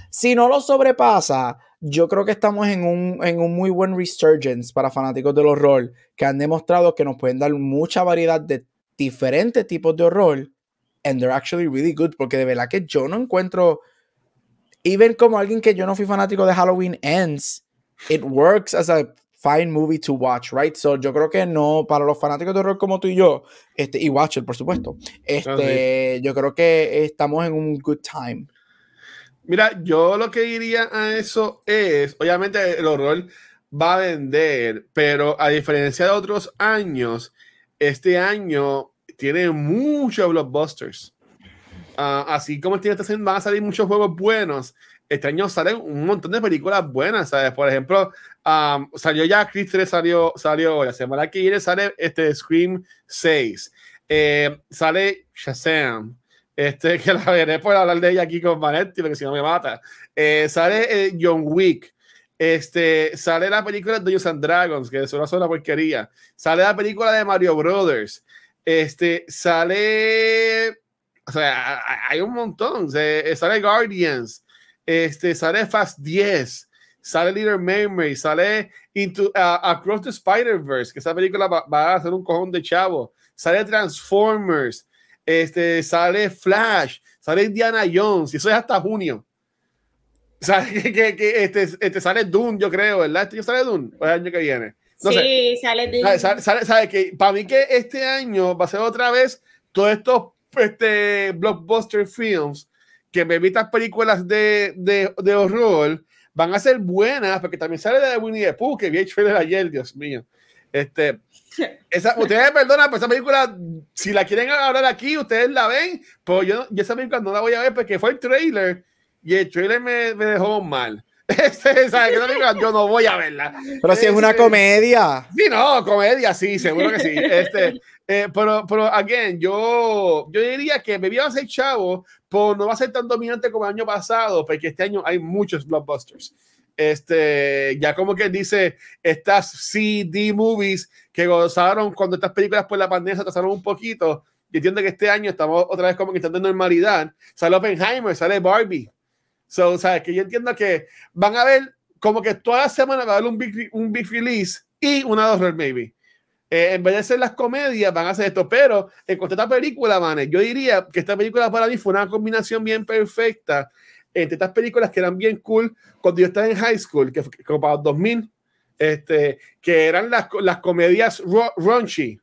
si no lo sobrepasa, yo creo que estamos en un, en un muy buen resurgence para fanáticos del horror, que han demostrado que nos pueden dar mucha variedad de diferentes tipos de horror, and they're actually really good, porque de verdad que yo no encuentro even como alguien que yo no fui fanático de Halloween Ends, it works as a fine movie to watch, right? So yo creo que no, para los fanáticos de horror como tú y yo, este, y Watcher, por supuesto, este, yo creo que estamos en un good time. Mira, yo lo que diría a eso es, obviamente el horror va a vender, pero a diferencia de otros años, este año tiene muchos blockbusters. Ah, así como tiene esta van a salir muchos juegos buenos. Este año salen un montón de películas buenas, ¿sabes? Por ejemplo, salió ya Chris 3, salió, salió la semana que viene sale este Scream 6. Eh, sale Shazam. Este, *laughs* que la veré por hablar de ella aquí con Vanetti, porque si no me mata. Eh, sale eh, John Wick. Este, sale la película de Dungeons and Dragons, que es una sola porquería. Sale la película de Mario Brothers. Este, sale o sea, hay un montón. Se, sale Guardians, este, sale Fast 10, sale Little Mermaid, sale Into, Across the Spider-Verse, que esa película va, a ser un cojón de chavo. Sale Transformers, este, sale Flash, sale Indiana Jones, y eso es hasta junio. Sale *laughs* que, que, este, este, sale Dune, yo creo, ¿verdad? Este sale Dune, el año que viene. sí, sale Dune. Sale, que para mí que este año va a ser otra vez todos estos este, blockbuster films que me evitan películas de, de, de, horror van a ser buenas porque también sale de Winnie the Pooh que vi el trailer ayer Dios mío este esa, *laughs* ustedes perdonan pero esa película si la quieren hablar aquí ustedes la ven pero yo, yo esa película no la voy a ver porque fue el trailer y el trailer me, me dejó mal *laughs* este, yo no voy a verla. Pero si es una este, comedia. Sí, no, comedia, sí, seguro que sí. Este, eh, pero, pero, again, yo, yo diría que me va a ser chavo, pero no va a ser tan dominante como el año pasado, porque este año hay muchos blockbusters. Este, ya como que dice, estas CD movies que gozaron cuando estas películas por la pandemia se atrasaron un poquito. Y entiendo que este año estamos otra vez como que estando en normalidad. Sale Oppenheimer, sale Barbie. So, o sea, que yo entiendo que van a ver como que toda la semana va a haber un big, un big release y una horror, maybe. Eh, en vez de ser las comedias, van a hacer esto. Pero en cuanto a esta película, man, yo diría que esta película para mí fue una combinación bien perfecta entre estas películas que eran bien cool cuando yo estaba en high school, que fue como para 2000, este, que eran las, las comedias raunchy,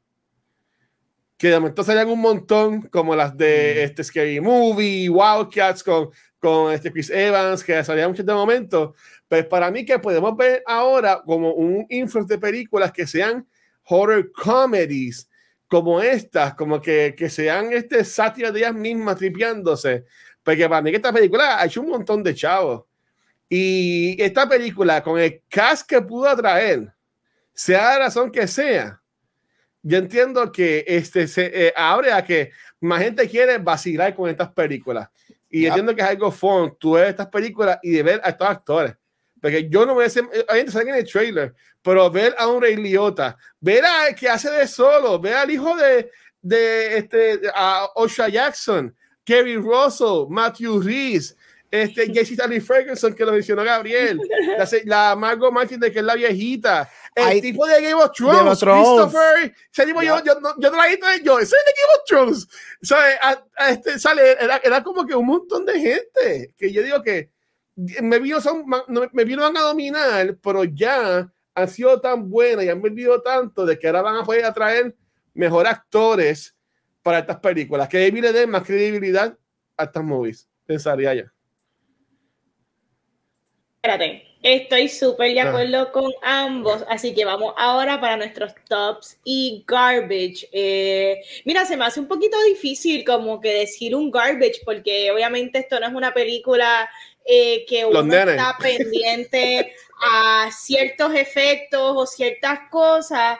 que de momento salían un montón, como las de mm. este Scary Movie, Wildcats con, con este Chris Evans, que salían muchos de momento. Pues para mí que podemos ver ahora como un influx de películas que sean horror comedies como estas, como que, que sean este sátiras de ellas mismas tripeándose. Porque para mí que esta película ha hecho un montón de chavos. Y esta película, con el cast que pudo atraer, sea la razón que sea, yo entiendo que este se eh, abre a que más gente quiere vacilar con estas películas. Y entiendo que es algo fun, tú ves estas películas y de ver a estos actores. Porque yo no voy a decir, hay gente en el trailer, pero ver a un Rey Liotta, ver a que hace de solo, ver al hijo de, de este, a Osha Jackson, Kerry Russell, Matthew Reese, este, *laughs* Jesse Stanley Ferguson, que lo mencionó Gabriel, la, la Margot Martin, de que es la viejita, el tipo de Game of Thrones, Christopher, ese tipo yo, yo, no, yo no la he visto, yo, ese es de Game of Thrones, ¿sabes? este, sale, era, era como que un montón de gente, que yo digo que me vino, son, me vino a dominar, pero ya han sido tan buenas y han vendido tanto de que ahora van a poder atraer mejores actores para estas películas, que David le dé más credibilidad a estas movies, pensaría ya. Espérate, estoy súper de ah. acuerdo con ambos, así que vamos ahora para nuestros tops y garbage. Eh, mira, se me hace un poquito difícil como que decir un garbage, porque obviamente esto no es una película eh, que uno está pendiente a ciertos efectos o ciertas cosas,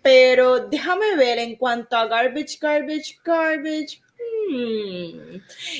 pero déjame ver en cuanto a garbage, garbage, garbage. Hmm,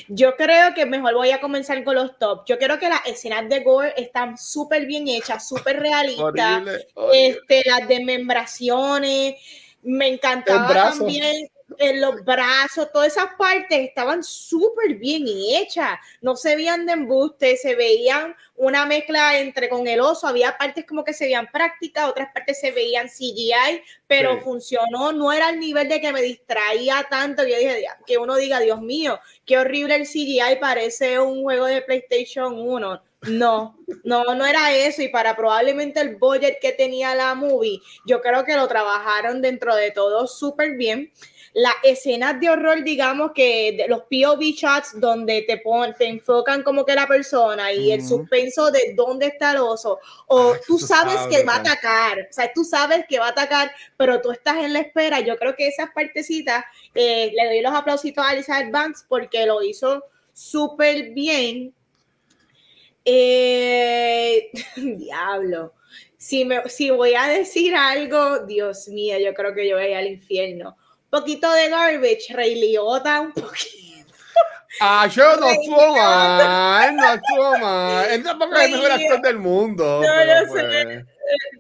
yo creo que mejor voy a comenzar con los top. Yo creo que las escenas de gore están súper bien hechas, súper realistas. Este, las desmembraciones. Me encantaba también en los brazos, todas esas partes estaban súper bien hechas, no se veían de embuste, se veían una mezcla entre con el oso, había partes como que se veían prácticas, otras partes se veían CGI, pero funcionó, no era el nivel de que me distraía tanto, yo dije, que uno diga, Dios mío, qué horrible el CGI, parece un juego de PlayStation 1. No, no, no era eso. Y para probablemente el budget que tenía la movie, yo creo que lo trabajaron dentro de todo súper bien las escenas de horror, digamos que de los POV shots donde te, pon, te enfocan como que la persona y el suspenso de dónde está el oso, o tú sabes que va a atacar, o sea, tú sabes que va a atacar, pero tú estás en la espera. Yo creo que esas partecitas, eh, le doy los aplausitos a Elizabeth Banks porque lo hizo súper bien. Eh, *laughs* diablo. Si, me, si voy a decir algo, Dios mío, yo creo que yo voy al infierno poquito de garbage, Rey Liotta, un poquito. Ah, yo no estuvo mal, no estuvo mal. Él tampoco es el mejor actor del mundo. No lo sé. Pues.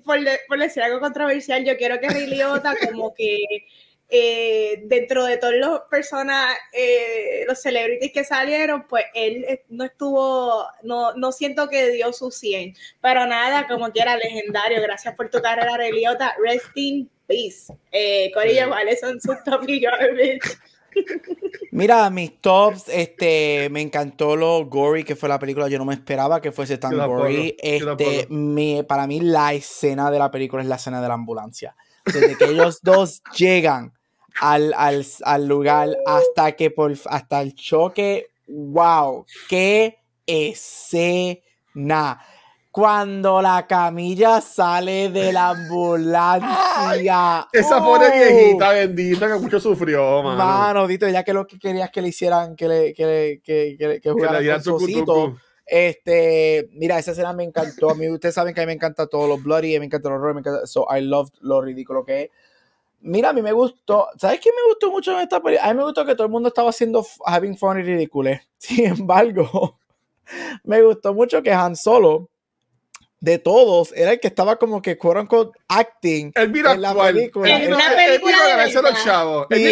Por, por, decir algo controversial, yo quiero que Rey Liotta como que eh, dentro de todas las personas, eh, los celebrities que salieron, pues él eh, no estuvo, no, no siento que dio su 100, pero nada, como quiera, legendario. Gracias por tu carrera, Rey Liotta. Rest in peace. Corillo, ¿cuáles son sus top y garbage? *laughs* Mira, mis tops, este, me encantó lo gory que fue la película. Yo no me esperaba que fuese tan gory. Este, mi, para mí la escena de la película es la escena de la ambulancia. Desde que ellos *laughs* dos llegan al, al, al, lugar hasta que por hasta el choque, wow, qué escena cuando la camilla sale de la *laughs* ambulancia. esa pobre viejita bendita que mucho sufrió, mano. Mano, dito, ya que lo que querías que le hicieran, que le, que, que, que, que jugara con su Este, mira, esa escena me encantó. A mí, ustedes saben que a mí me encanta todo lo bloody, me encanta el horror, me encanta. So, I love lo ridículo que es. Mira, a mí me gustó. ¿Sabes qué me gustó mucho en esta película? A mí me gustó que todo el mundo estaba haciendo having fun y ridículo. *laughs* Sin embargo, *laughs* me gustó mucho que Han Solo de todos era el que estaba como que quote unquote acting en la película. En una película de ganarse los chavos. él,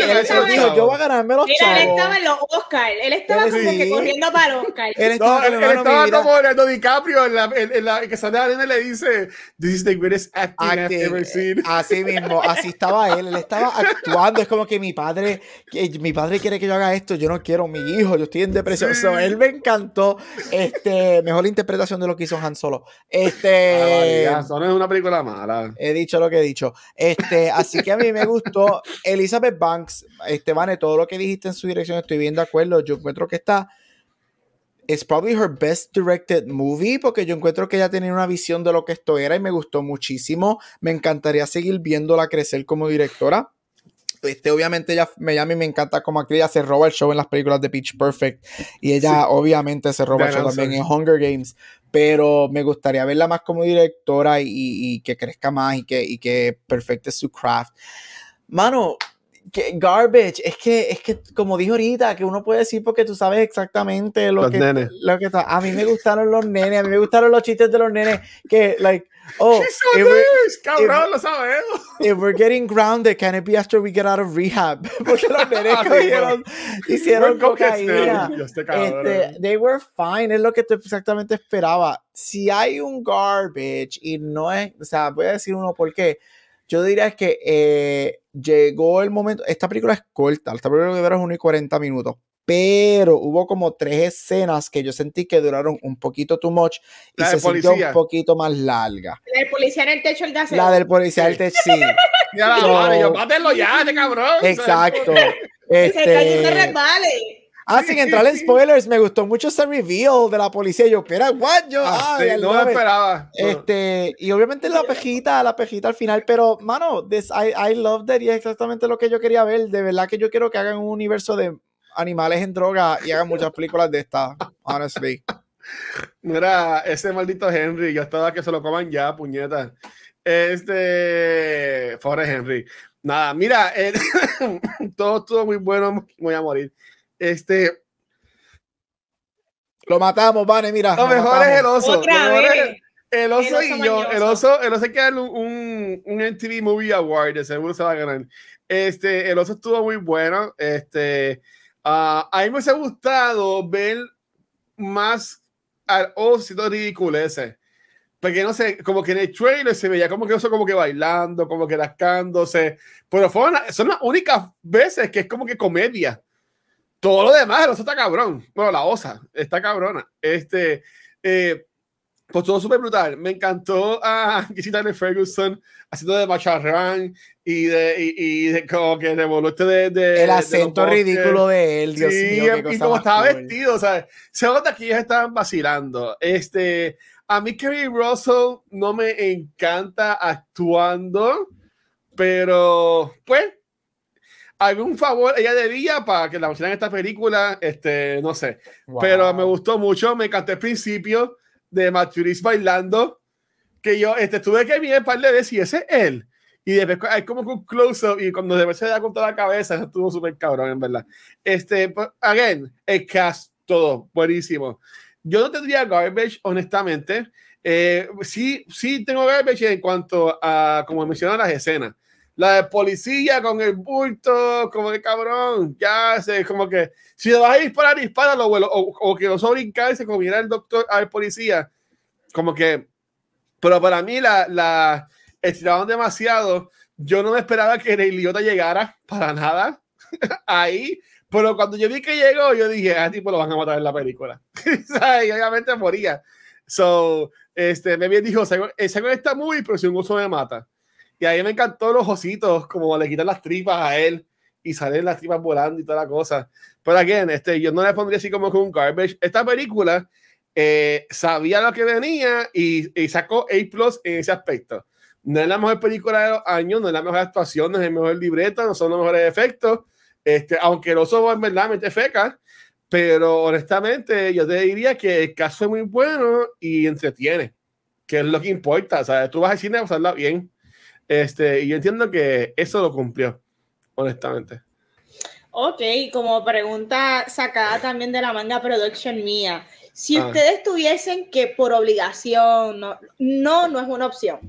dijo, yo voy a ganarme los chavos. Él estaba en los Oscars. Él estaba como que corriendo para los Oscars. Él estaba, no, él, estaba como Leonardo DiCaprio en la, en, la que sale a y le dice This is the greatest acting, acting I've ever seen. Así mismo, así estaba él. Él estaba actuando. Es como que mi padre, que mi padre quiere que yo haga esto. Yo no quiero mi hijo. Yo estoy en depresión. Sí. él me encantó. Este, mejor interpretación de lo que hizo Han Solo. Este, este. Ah, no es una película mala. He dicho lo que he dicho. Este, así que a mí me gustó. Elizabeth Banks, este, Vane, todo lo que dijiste en su dirección, estoy bien de acuerdo. Yo encuentro que está. Es probably her best directed movie porque yo encuentro que ella tenía una visión de lo que esto era y me gustó muchísimo. Me encantaría seguir viéndola crecer como directora. Este, obviamente ella me, a mí me encanta como actriz, ella se roba el show en las películas de Pitch Perfect y ella obviamente se roba el show también en Hunger Games pero me gustaría verla más como directora y, que crezca más y que, y que perfecte su craft. Mano, que garbage, es que, es que como dijo ahorita, que uno puede decir porque tú sabes exactamente lo que, lo que está. A mí me gustaron los nenes, a mí me gustaron los chistes de los nenes que, like, oh, if cabrón, lo sabemos. If we're getting grounded, can it be after we get out of rehab? *laughs* porque los nenes *laughs* hicieron, hicieron cocaína. Este, they were fine, es lo que exactamente esperaba. Si hay un garbage y no es, o sea, voy a decir uno por qué yo diría que eh, llegó el momento. Esta película es corta, esta película de es 1 y 40 minutos. Pero hubo como tres escenas que yo sentí que duraron un poquito too much y se sintió un poquito más larga. La del policía en el techo del gas. La del policía en el techo, sí. *laughs* ya, so, yo, mátelo ya, de cabrón. Exacto. *laughs* este, se resbale. Ah, sin entrar en spoilers, me gustó mucho ese reveal de la policía. Yo, espera, what? Yo, ah, no lo esperaba. Este, y obviamente la pejita, la pejita al final, pero, mano, this, I, I love that y es exactamente lo que yo quería ver. De verdad que yo quiero que hagan un universo de animales en droga y hagan muchas películas de estas, honestly. *laughs* Mira, ese maldito Henry, yo estaba que se lo coman ya, puñeta. Este, pobre Henry. Nada, mira, eh, *laughs* todo estuvo muy bueno, voy a morir. Este. Lo matamos, Vane, mira. Lo, mejor es el oso. el, oso y yo. El oso, el oso hay que darle un, un, MTV Movie Award, de seguro se va a ganar. Este, el oso estuvo muy bueno. Este, uh, a mí me ha gustado ver más al osito ridículo ese. Porque no sé, como que en el trailer se veía como que oso como que bailando, como que rascándose. Pero fueron, son las únicas veces que es como que comedia. Todo lo demás, el oso está cabrón. Bueno, la osa está cabrona. Este, eh, pues todo súper brutal. Me encantó a de Ferguson haciendo de macharrán y de, y, de como que de este de, de, El acento ridículo de él, Dios sí, mío. y como estaba vestido, ¿sabes? Se nota que ellos estaban vacilando. Este, a mí Kerry Russell no me encanta actuando, pero pues algún favor ella debía para que la pusieran esta película, este, no sé. Pero me gustó mucho, me encantó el principio de Maturis bailando, que yo este, tuve que mirar un par de veces y ese es él. Y después hay como un close-up y cuando después se da con toda la cabeza, eso estuvo súper cabrón, en verdad. Este, pues, again, el cast, todo, buenísimo. Yo no tendría garbage, honestamente. Eh, sí, sí tengo garbage en cuanto a, como mencionaron las escenas la de policía con el bulto, como de cabrón, ya sé, como que si lo vas a disparar, dispáralo, o, o, que no sobre brincar se comiera el doctor al policía, como que, pero para mí la, la estiraron demasiado. Yo no me esperaba que el idiota llegara para nada *laughs* ahí, pero cuando yo vi que llegó, yo dije, ah, tipo lo van a matar en la película. *laughs* y obviamente moría. So, este, me bien dijo, ese está muy, pero si un oso me mata. Y a mí me encantó los ositos, como le quitan las tripas a él y salen las tripas volando y toda la cosa. Pero again, este, yo no le pondría así como un garbage. Esta película eh, sabía lo que venía y, y sacó A plus en ese aspecto. No es la mejor película de los años, no es la mejor actuación, no es el mejor libreto, no son los mejores efectos. Este, aunque el oso en verdad mente feca, pero honestamente yo te diría que el caso es muy bueno y entretiene, que es lo que importa. O sea, tú vas al cine a pasarla bien. Este, y yo entiendo que eso lo cumplió, honestamente. Ok, como pregunta sacada también de la manga production mía, si ah. ustedes tuviesen que por obligación, no, no, no es una opción.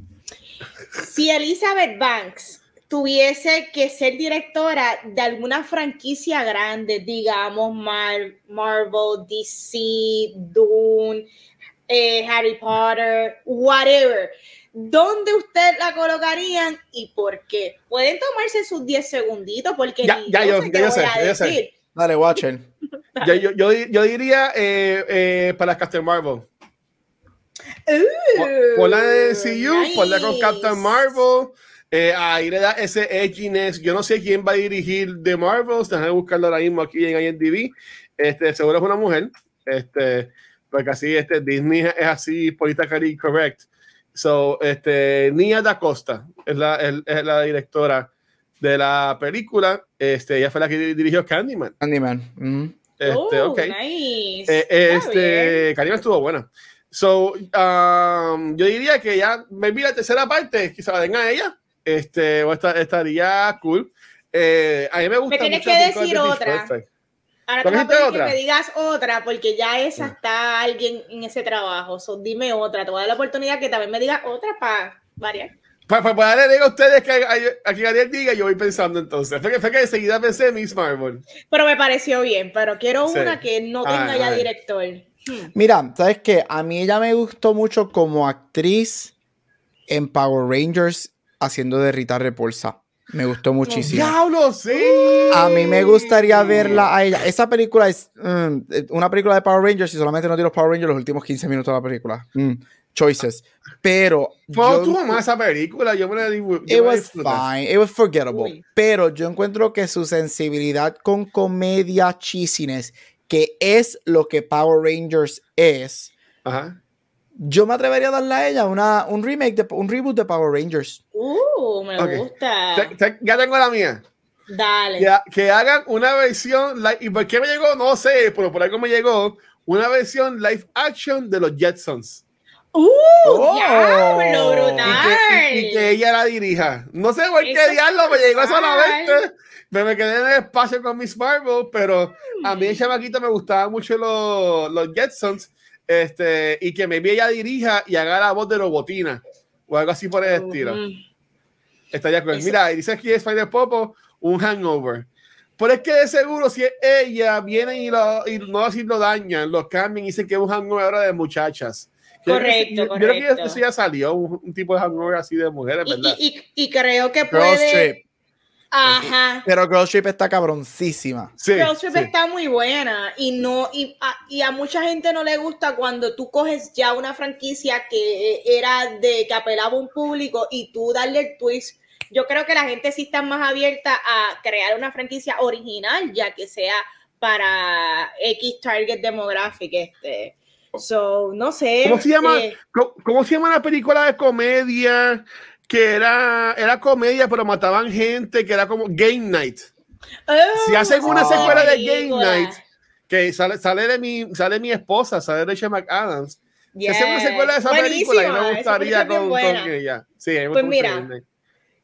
Si Elizabeth Banks tuviese que ser directora de alguna franquicia grande, digamos Marvel, DC, Dune, eh, Harry Potter, whatever, ¿dónde usted la colocarían y por qué? Pueden tomarse sus 10 segunditos porque ya, ya, yo, ya yo sé, ya sé. Dale, watchen. *laughs* yo, yo, yo, diría eh, eh, para Captain Marvel. por la de CU, por la con Captain Marvel. Eh, ahí le da ese edginess. Yo no sé quién va a dirigir The Marvels. Déjame buscarlo ahora mismo aquí en IMDb. Este, seguro es una mujer. Este, porque así este, Disney es así politically correct. So, este, Nia Da Costa es la, es, la directora de la película. Este, ella fue la que dirigió Candyman. Candyman. Este, oh, nice. Eh, este, Candyman estuvo buena. So, um, yo diría que ya, me vi la tercera parte, quizá la tenga ella. Este, o estaría cool. Eh, a mí me gusta. Me tienes que decir otra. Ahora te voy a pedir que me digas otra, porque ya esa está alguien en ese trabajo. So, dime otra. Te voy a dar la oportunidad que también me digas otra para variar. Pues, pues, pues le digo a ustedes que aquí Gabriel diga, yo voy pensando entonces. Fue que, fue que enseguida pensé Miss Marvel. Pero me pareció bien, pero quiero una que no tenga ya director. Hmm. Mira, ¿sabes qué? A mí ella me gustó mucho como actriz en Power Rangers haciendo de Rita Repulsa. Me gustó muchísimo. ¡Diablo, sí! A mí me gustaría verla a ella. Esa película es mm, una película de Power Rangers y solamente no tiene los Power Rangers los últimos 15 minutos de la película. Mm, choices. Pero. yo, tú más esa película, yo me la digo. It was fine, it was forgettable. Pero yo encuentro que su sensibilidad con comedia cheesiness, que es lo que Power Rangers es. Ajá yo me atrevería a darle a ella una, un remake, de, un reboot de Power Rangers. Uh, me gusta. ya tengo la mía. Dale. que hagan una versión, ¿y por qué me llegó? No sé, pero por algo me llegó una versión live action de los Jetsons. ¡Uh! Oh, brutal! Y que, ella la dirija. No sé por qué diablo me llegó solamente. Me, me quedé en el espacio con Miss Marvel, pero a mí el chamaquito me gustaban mucho los, los Jetsons este, y que me ella dirija y haga la voz de Robotina o algo así por el estilo. Estaría con Mira, dice aquí Spider Popo, un hangover. Pero es que de seguro, si ella viene y, lo, y no así lo dañan, lo cambian y dicen que es un hangover de muchachas. Correcto, yo, correcto. creo que eso ya salió, un, tipo de hangover así de mujeres, ¿verdad? Y, y, creo que puede. Ajá. Pero Girl Trip está cabroncísima. Sí, Girl Trip está muy buena y no y a, y a, mucha gente no le gusta cuando tú coges ya una franquicia que era de que apelaba a un público y tú darle el twist. Yo creo que la gente sí está más abierta a crear una franquicia original, ya que sea para X target demographic este. So, no sé. ¿Cómo se llama? Eh, ¿Cómo se llama la película de comedia? Que era, era comedia, pero mataban gente, que era como Game Night. si hacen una oh, secuela de Game Night, que sale, sale, de mi, sale mi esposa, sale de Rachel McAdams, si hacen una secuela de esa película, y me gustaría con, con, ella. Sí, pues mira,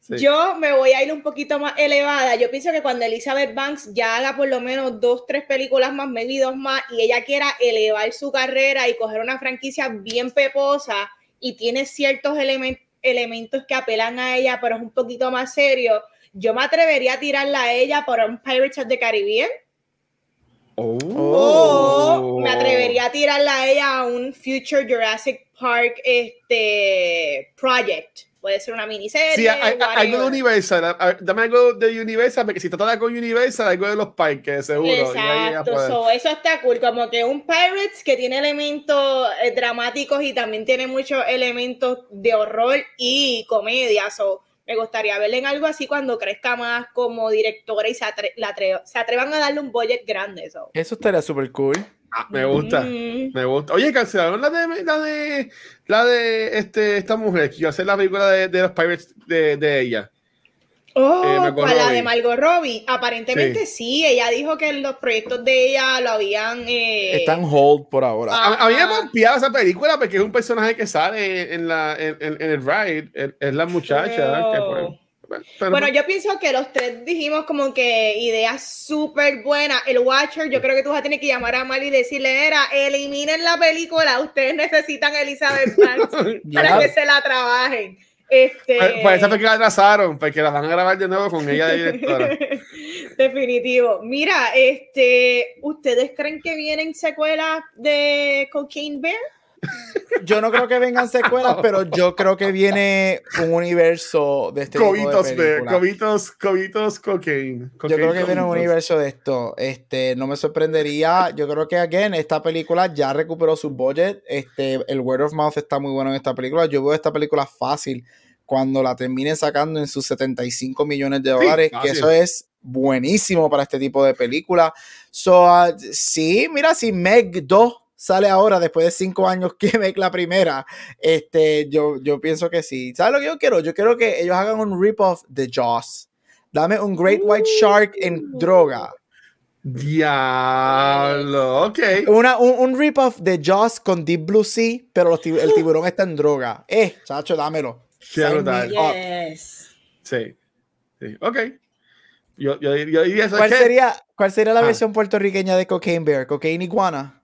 yo me voy a ir un poquito más elevada. Yo pienso que cuando Elizabeth Banks ya haga por lo menos dos, tres películas más, maybe dos más, y ella quiera elevar su carrera y coger una franquicia bien peposa y tiene ciertos elementos elementos que apelan a ella, pero es un poquito más serio, yo me atrevería a tirarla a ella por un Pirates of the Caribbean. O me atrevería a tirarla a ella a un Future Jurassic Park este, Project. Puede ser una miniserie. Sí, hay, algo de Universal. Dame algo de Universal, porque si te trata con Universal, algo de los parques, seguro. Exacto, eso está cool. Como que un Pirates que tiene elementos eh, dramáticos y también tiene muchos elementos de horror y comedia. So, me gustaría verle en algo así cuando crezca más como directora y se, se atrevan a darle un budget grande. Eso estaría súper cool. Ah, me gusta, mm. me gusta. Oye, cancelaron la de la de la de este, esta mujer que iba a hacer la película de, de los Pirates de, de ella. Oh, eh, la de Margot Robbie. Aparentemente sí. ella dijo que los proyectos de ella lo habían. Eh... Están hold por ahora. A, mí me ha esa película porque es un personaje que sale en, la, en, en, el ride. Es, la muchacha. Que, pues, bueno, yo pienso que los tres dijimos como que ideas súper buenas. El Watcher, yo creo que tú vas a tener que llamar a Mal y decirle, era, eliminen la película, ustedes necesitan a Elizabeth *laughs* Banks para que se la trabajen. Este... Pues, pues esa fue que la atrasaron, porque la van a grabar de nuevo con ella de directora. *laughs* Definitivo. Mira, este, ¿ustedes creen que vienen secuelas de Cocaine Bear? Yo no creo que vengan secuelas, *laughs* pero yo creo que viene un universo de este cobitos tipo de, cobitos, cobitos, cocaine, Yo creo que viene un universo de esto. Este, no me sorprendería. Yo creo que again esta película ya recuperó su budget. Este, el word of mouth está muy bueno en esta película. Yo veo esta película fácil cuando la termine sacando en sus 75 millones de dólares, que eso es buenísimo para este tipo de película. So, uh, sí, mira, si Meg 2 sale ahora después de cinco años que *laughs* ve la primera, este, yo, yo pienso que sí. ¿Sabes lo que yo quiero? Yo quiero que ellos hagan un rip-off de Jaws. Dame un Great White Shark en droga. Diablo, ok. Una, un, un rip-off de Jaws con Deep Blue Sea, pero el tiburón está en droga. Eh, chacho, dámelo. Quiero yes. Sí. sí. Ok. Yo, yo, eso ¿Cuál, sería, ¿Cuál sería la ah. versión puertorriqueña de Cocaine Bear? ¿Cocaine Iguana?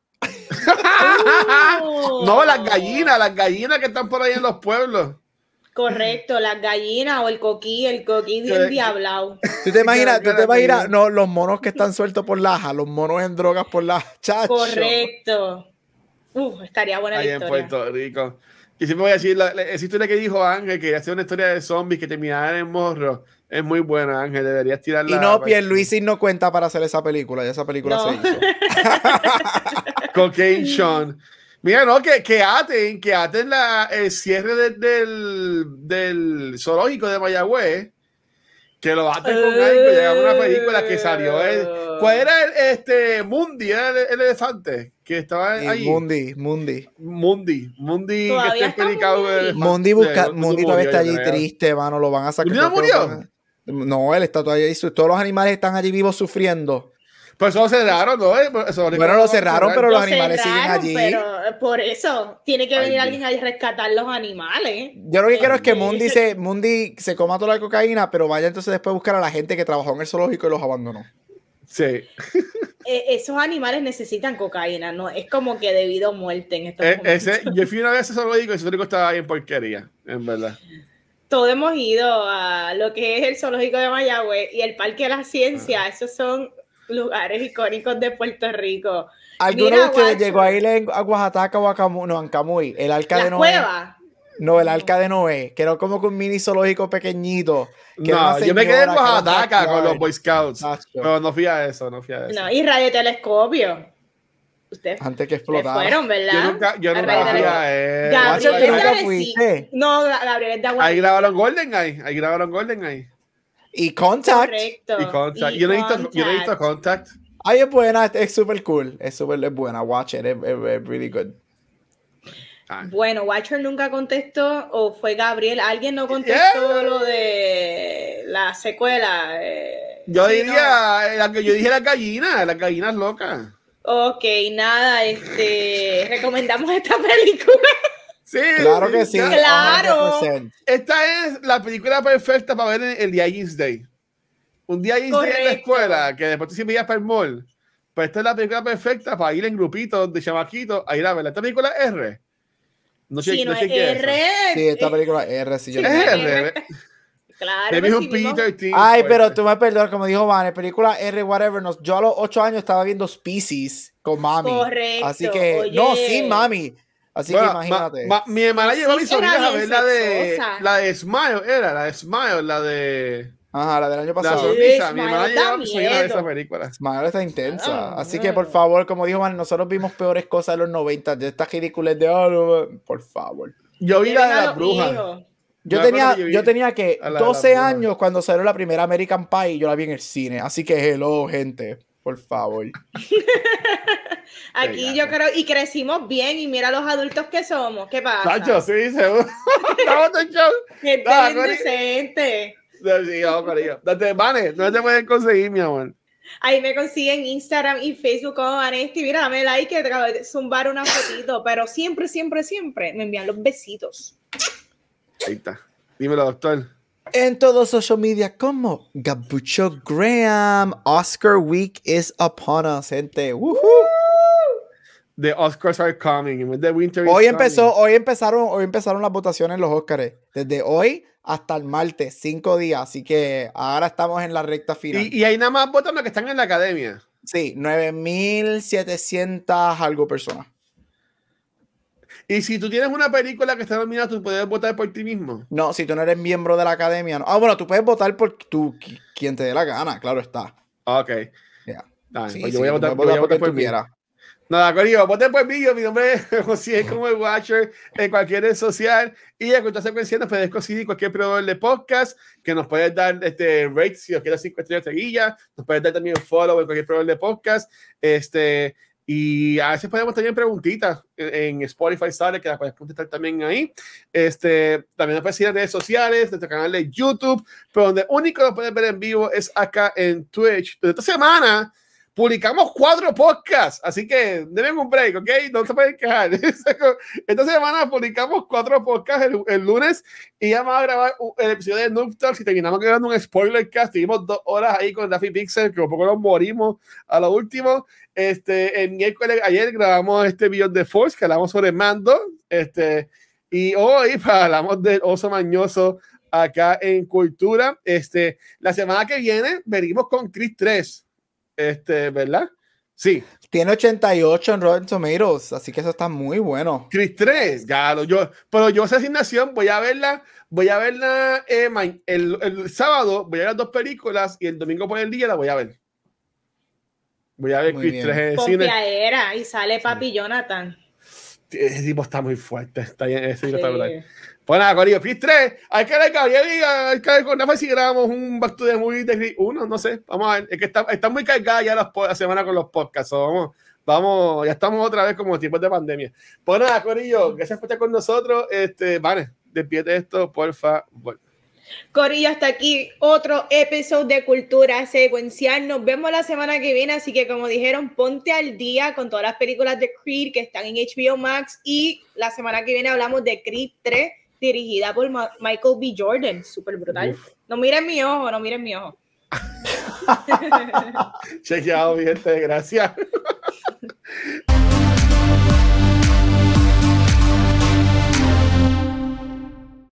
*laughs* no, las gallinas, las gallinas que están por ahí en los pueblos. Correcto, las gallinas o el coquí, el coquí bien diablado. ¿Tú te imaginas, tú te imaginas, no, los monos que están sueltos por laja, los monos en drogas por la chacho. Correcto. Uf, estaría buena ahí en Puerto Rico. Y siempre voy a decir, la, la, historia que dijo Ángel, que hacer una historia de zombies que terminaran en morro, Es muy buena, Ángel. Deberías tirarla. Y no, Pierluisi no cuenta para hacer esa película. Ya esa película se hizo. *laughs* *laughs* Cocaine Sean. Mira, no, que, que aten, que aten la, el cierre del, del zoológico de Mayagüez que lo aten con algo, llegamos a una película que salió. El, ¿Cuál era el este Mundi? ¿Era el, elefante? Que estaba ahí. Mundi, Mundi. Mundi, Mundi que está Mundi. Mundi, busca, Mundi todavía está allí triste, mano. Lo van a sacar. ¿No murió? No, él está todavía ahí. Todos los animales están allí vivos sufriendo. Pues eso lo cerraron, ¿no? Eso bueno, lo cerraron, pero los animales siguen allí. Pero por eso tiene que venir alguien a rescatar los animales. Yo lo que quiero es que Mundi se, Mundi se coma toda la cocaína, pero vaya entonces después a buscar a la gente que trabajó en el zoológico y los abandonó. Sí. *laughs* E, esos animales necesitan cocaína, ¿no? Es como que debido a muerte en estos e, ese, Yo fui una vez a ese zoológico y ese zoológico estaba en porquería, en verdad. Todos hemos ido a lo que es el zoológico de Mayagüez y el Parque de la Ciencia. Esos son lugares icónicos de Puerto Rico. ¿Alguno de ustedes llegó a ir a Oaxaca o a Camuy? No, en Camuy, el arca de Noé. Cueva? No, el arca de Noé, que era como que un mini zoológico pequeñito. no, yo me quedé en Oaxaca con los Boy Scouts. Pero no fui a eso, no fui a eso. No, y radiotelescopio. Ustedes Antes que explotara. fueron, ¿verdad? Yo nunca, yo nunca fui a eso. Gabriel, No, Gabriel es de Ahí grabaron Golden Eye. Ahí grabaron Golden Eye. Y Contact. Correcto. Y Contact. yo, no he visto, Contact. Ay, es buena, es súper cool. Es súper es buena. Watch it, es really good. Bueno, Watcher nunca contestó, o fue Gabriel, alguien no contestó lo de la secuela. Eh, yo diría, la que yo dije la gallina, las gallinas locas. Ok, nada, este, recomendamos esta *laughs* película. Sí, claro que sí. Claro. Esta es la película perfecta para ver el día Day. Un día Day en la escuela, que después te siempre ibas para el mall. Pues esta es la película perfecta para ir en grupitos de chamaquitos a ir a ver. Esta película es R. No sé, sí, no, es R. Sí, esta película es R. Sí, yo es R. Claro. un Peter Ay, pero tú me perdonas, como dijo Van, película R, whatever. yo a los 8 años estaba viendo Species con mami. Correcto. Así que, no, sí, mami. Así que imagínate. mi hermana llevó a mi sobrina a ver la de, la de Smile, era la de Smile, la de. Ajá, la del año pasado. La mi hermana llevó a mi sobrina a esa película. Smile está intensa. Así que, por favor, como dijo Man, nosotros vimos peores cosas de los 90, de estas ridículas de oro. Por favor. Yo vi la de las brujas. Yo tenía, yo, tenía que 12 años cuando salió la primera American Pie y yo la vi en el cine. Así que hello, gente. Por favor. *laughs* Aquí yo creo, y crecimos bien, y mira los adultos que somos. ¿Qué pasa? Sacho, sí, seguro. *laughs* Estamos en show. *laughs* Gente no, indecente. Sí, vamos. Vane, no te pueden conseguir, mi amor. Ahí me consiguen Instagram y Facebook como Vanesti. Mira, dame like que te de zumbar una fotito, pero siempre, siempre, siempre me envían los besitos. Ahí está. Dímelo, doctor. En todos social media como Gabucho Graham. Oscar Week is upon us, gente. The Oscars are coming. The winter hoy empezó, hoy empezaron, hoy empezaron las votaciones en los Oscars. Desde hoy hasta el martes, cinco días. Así que ahora estamos en la recta final. Y, hay nada más votos que están en la academia. Sí, 9.700 algo personas. Y si tú tienes una película que está nominada, ¿tú puedes votar por ti mismo? No, si tú no eres miembro de la academia. No. Ah, bueno, tú puedes votar por tu, quien te dé la gana, claro está. Ok. Yeah. pues yo voy a votar, voy a votar por mí. Nada, Corillo, voten por mí. Mi nombre es *laughs* José como el Watcher en cualquier red social. Y a continuación nos puedes conseguir cualquier proveedor de podcast que nos puedes dar este rate si os quieres cinco estrellas de guilla. Nos puedes dar también un follow en cualquier proveedor de podcast. Este, y a veces podemos tener preguntitas en Spotify, sale que las puedes contestar también ahí. Este, también nos puedes seguir en redes sociales, nuestro canal de YouTube, pero donde único lo puedes ver en vivo es acá en Twitch. esta semana publicamos cuatro podcasts, así que deben un break, ¿ok? No se pueden quejar. *laughs* Esta semana publicamos cuatro podcasts el, lunes y ya vamos a grabar el episodio de Noob Talks y terminamos grabando un spoiler cast. Tuvimos dos horas ahí con Daffy Pixel, que un poco nos morimos a lo último. Este, el miércoles, ayer grabamos este video de Force, que hablamos sobre Mando. Este, y hoy *laughs* hablamos del oso mañoso acá en Cultura. Este, la semana que viene venimos con Chris 3 este, ¿verdad? Sí. Tiene 88 en Rotten Tomatoes, así que eso está muy bueno. Chris 3, claro, yo, pero yo esa asignación voy a verla, voy a verla eh, el, el, sábado, voy a ver las dos películas y el domingo por el día la voy a ver. Voy a ver Chris 3 en cine. Era, y sale Papi Jonathan. Ese tipo está muy fuerte, está bien, ese tipo está pues nada, Corillo, Chris 3, hay que ver Gabriel hay que ver con Rafa si grabamos un Back to the Movie de 1, no sé, vamos a ver, es que está, está muy cargada ya la semana con los podcasts, vamos, vamos, ya estamos otra vez como tiempos de pandemia. Pues nada, Corillo, gracias por estar con nosotros, este, vale, despídete esto, porfa, bueno. Corillo, hasta aquí otro episodio de Cultura Secuencial. Nos vemos la semana que viene, así que como dijeron, ponte al día con todas las películas de Creed que están en HBO Max y la semana que viene hablamos de Creed 3 dirigida por Michael B. Jordan, súper brutal. No miren mi ojo, no miren mi ojo. *laughs* Chequeado, mi gente, gracias. *laughs*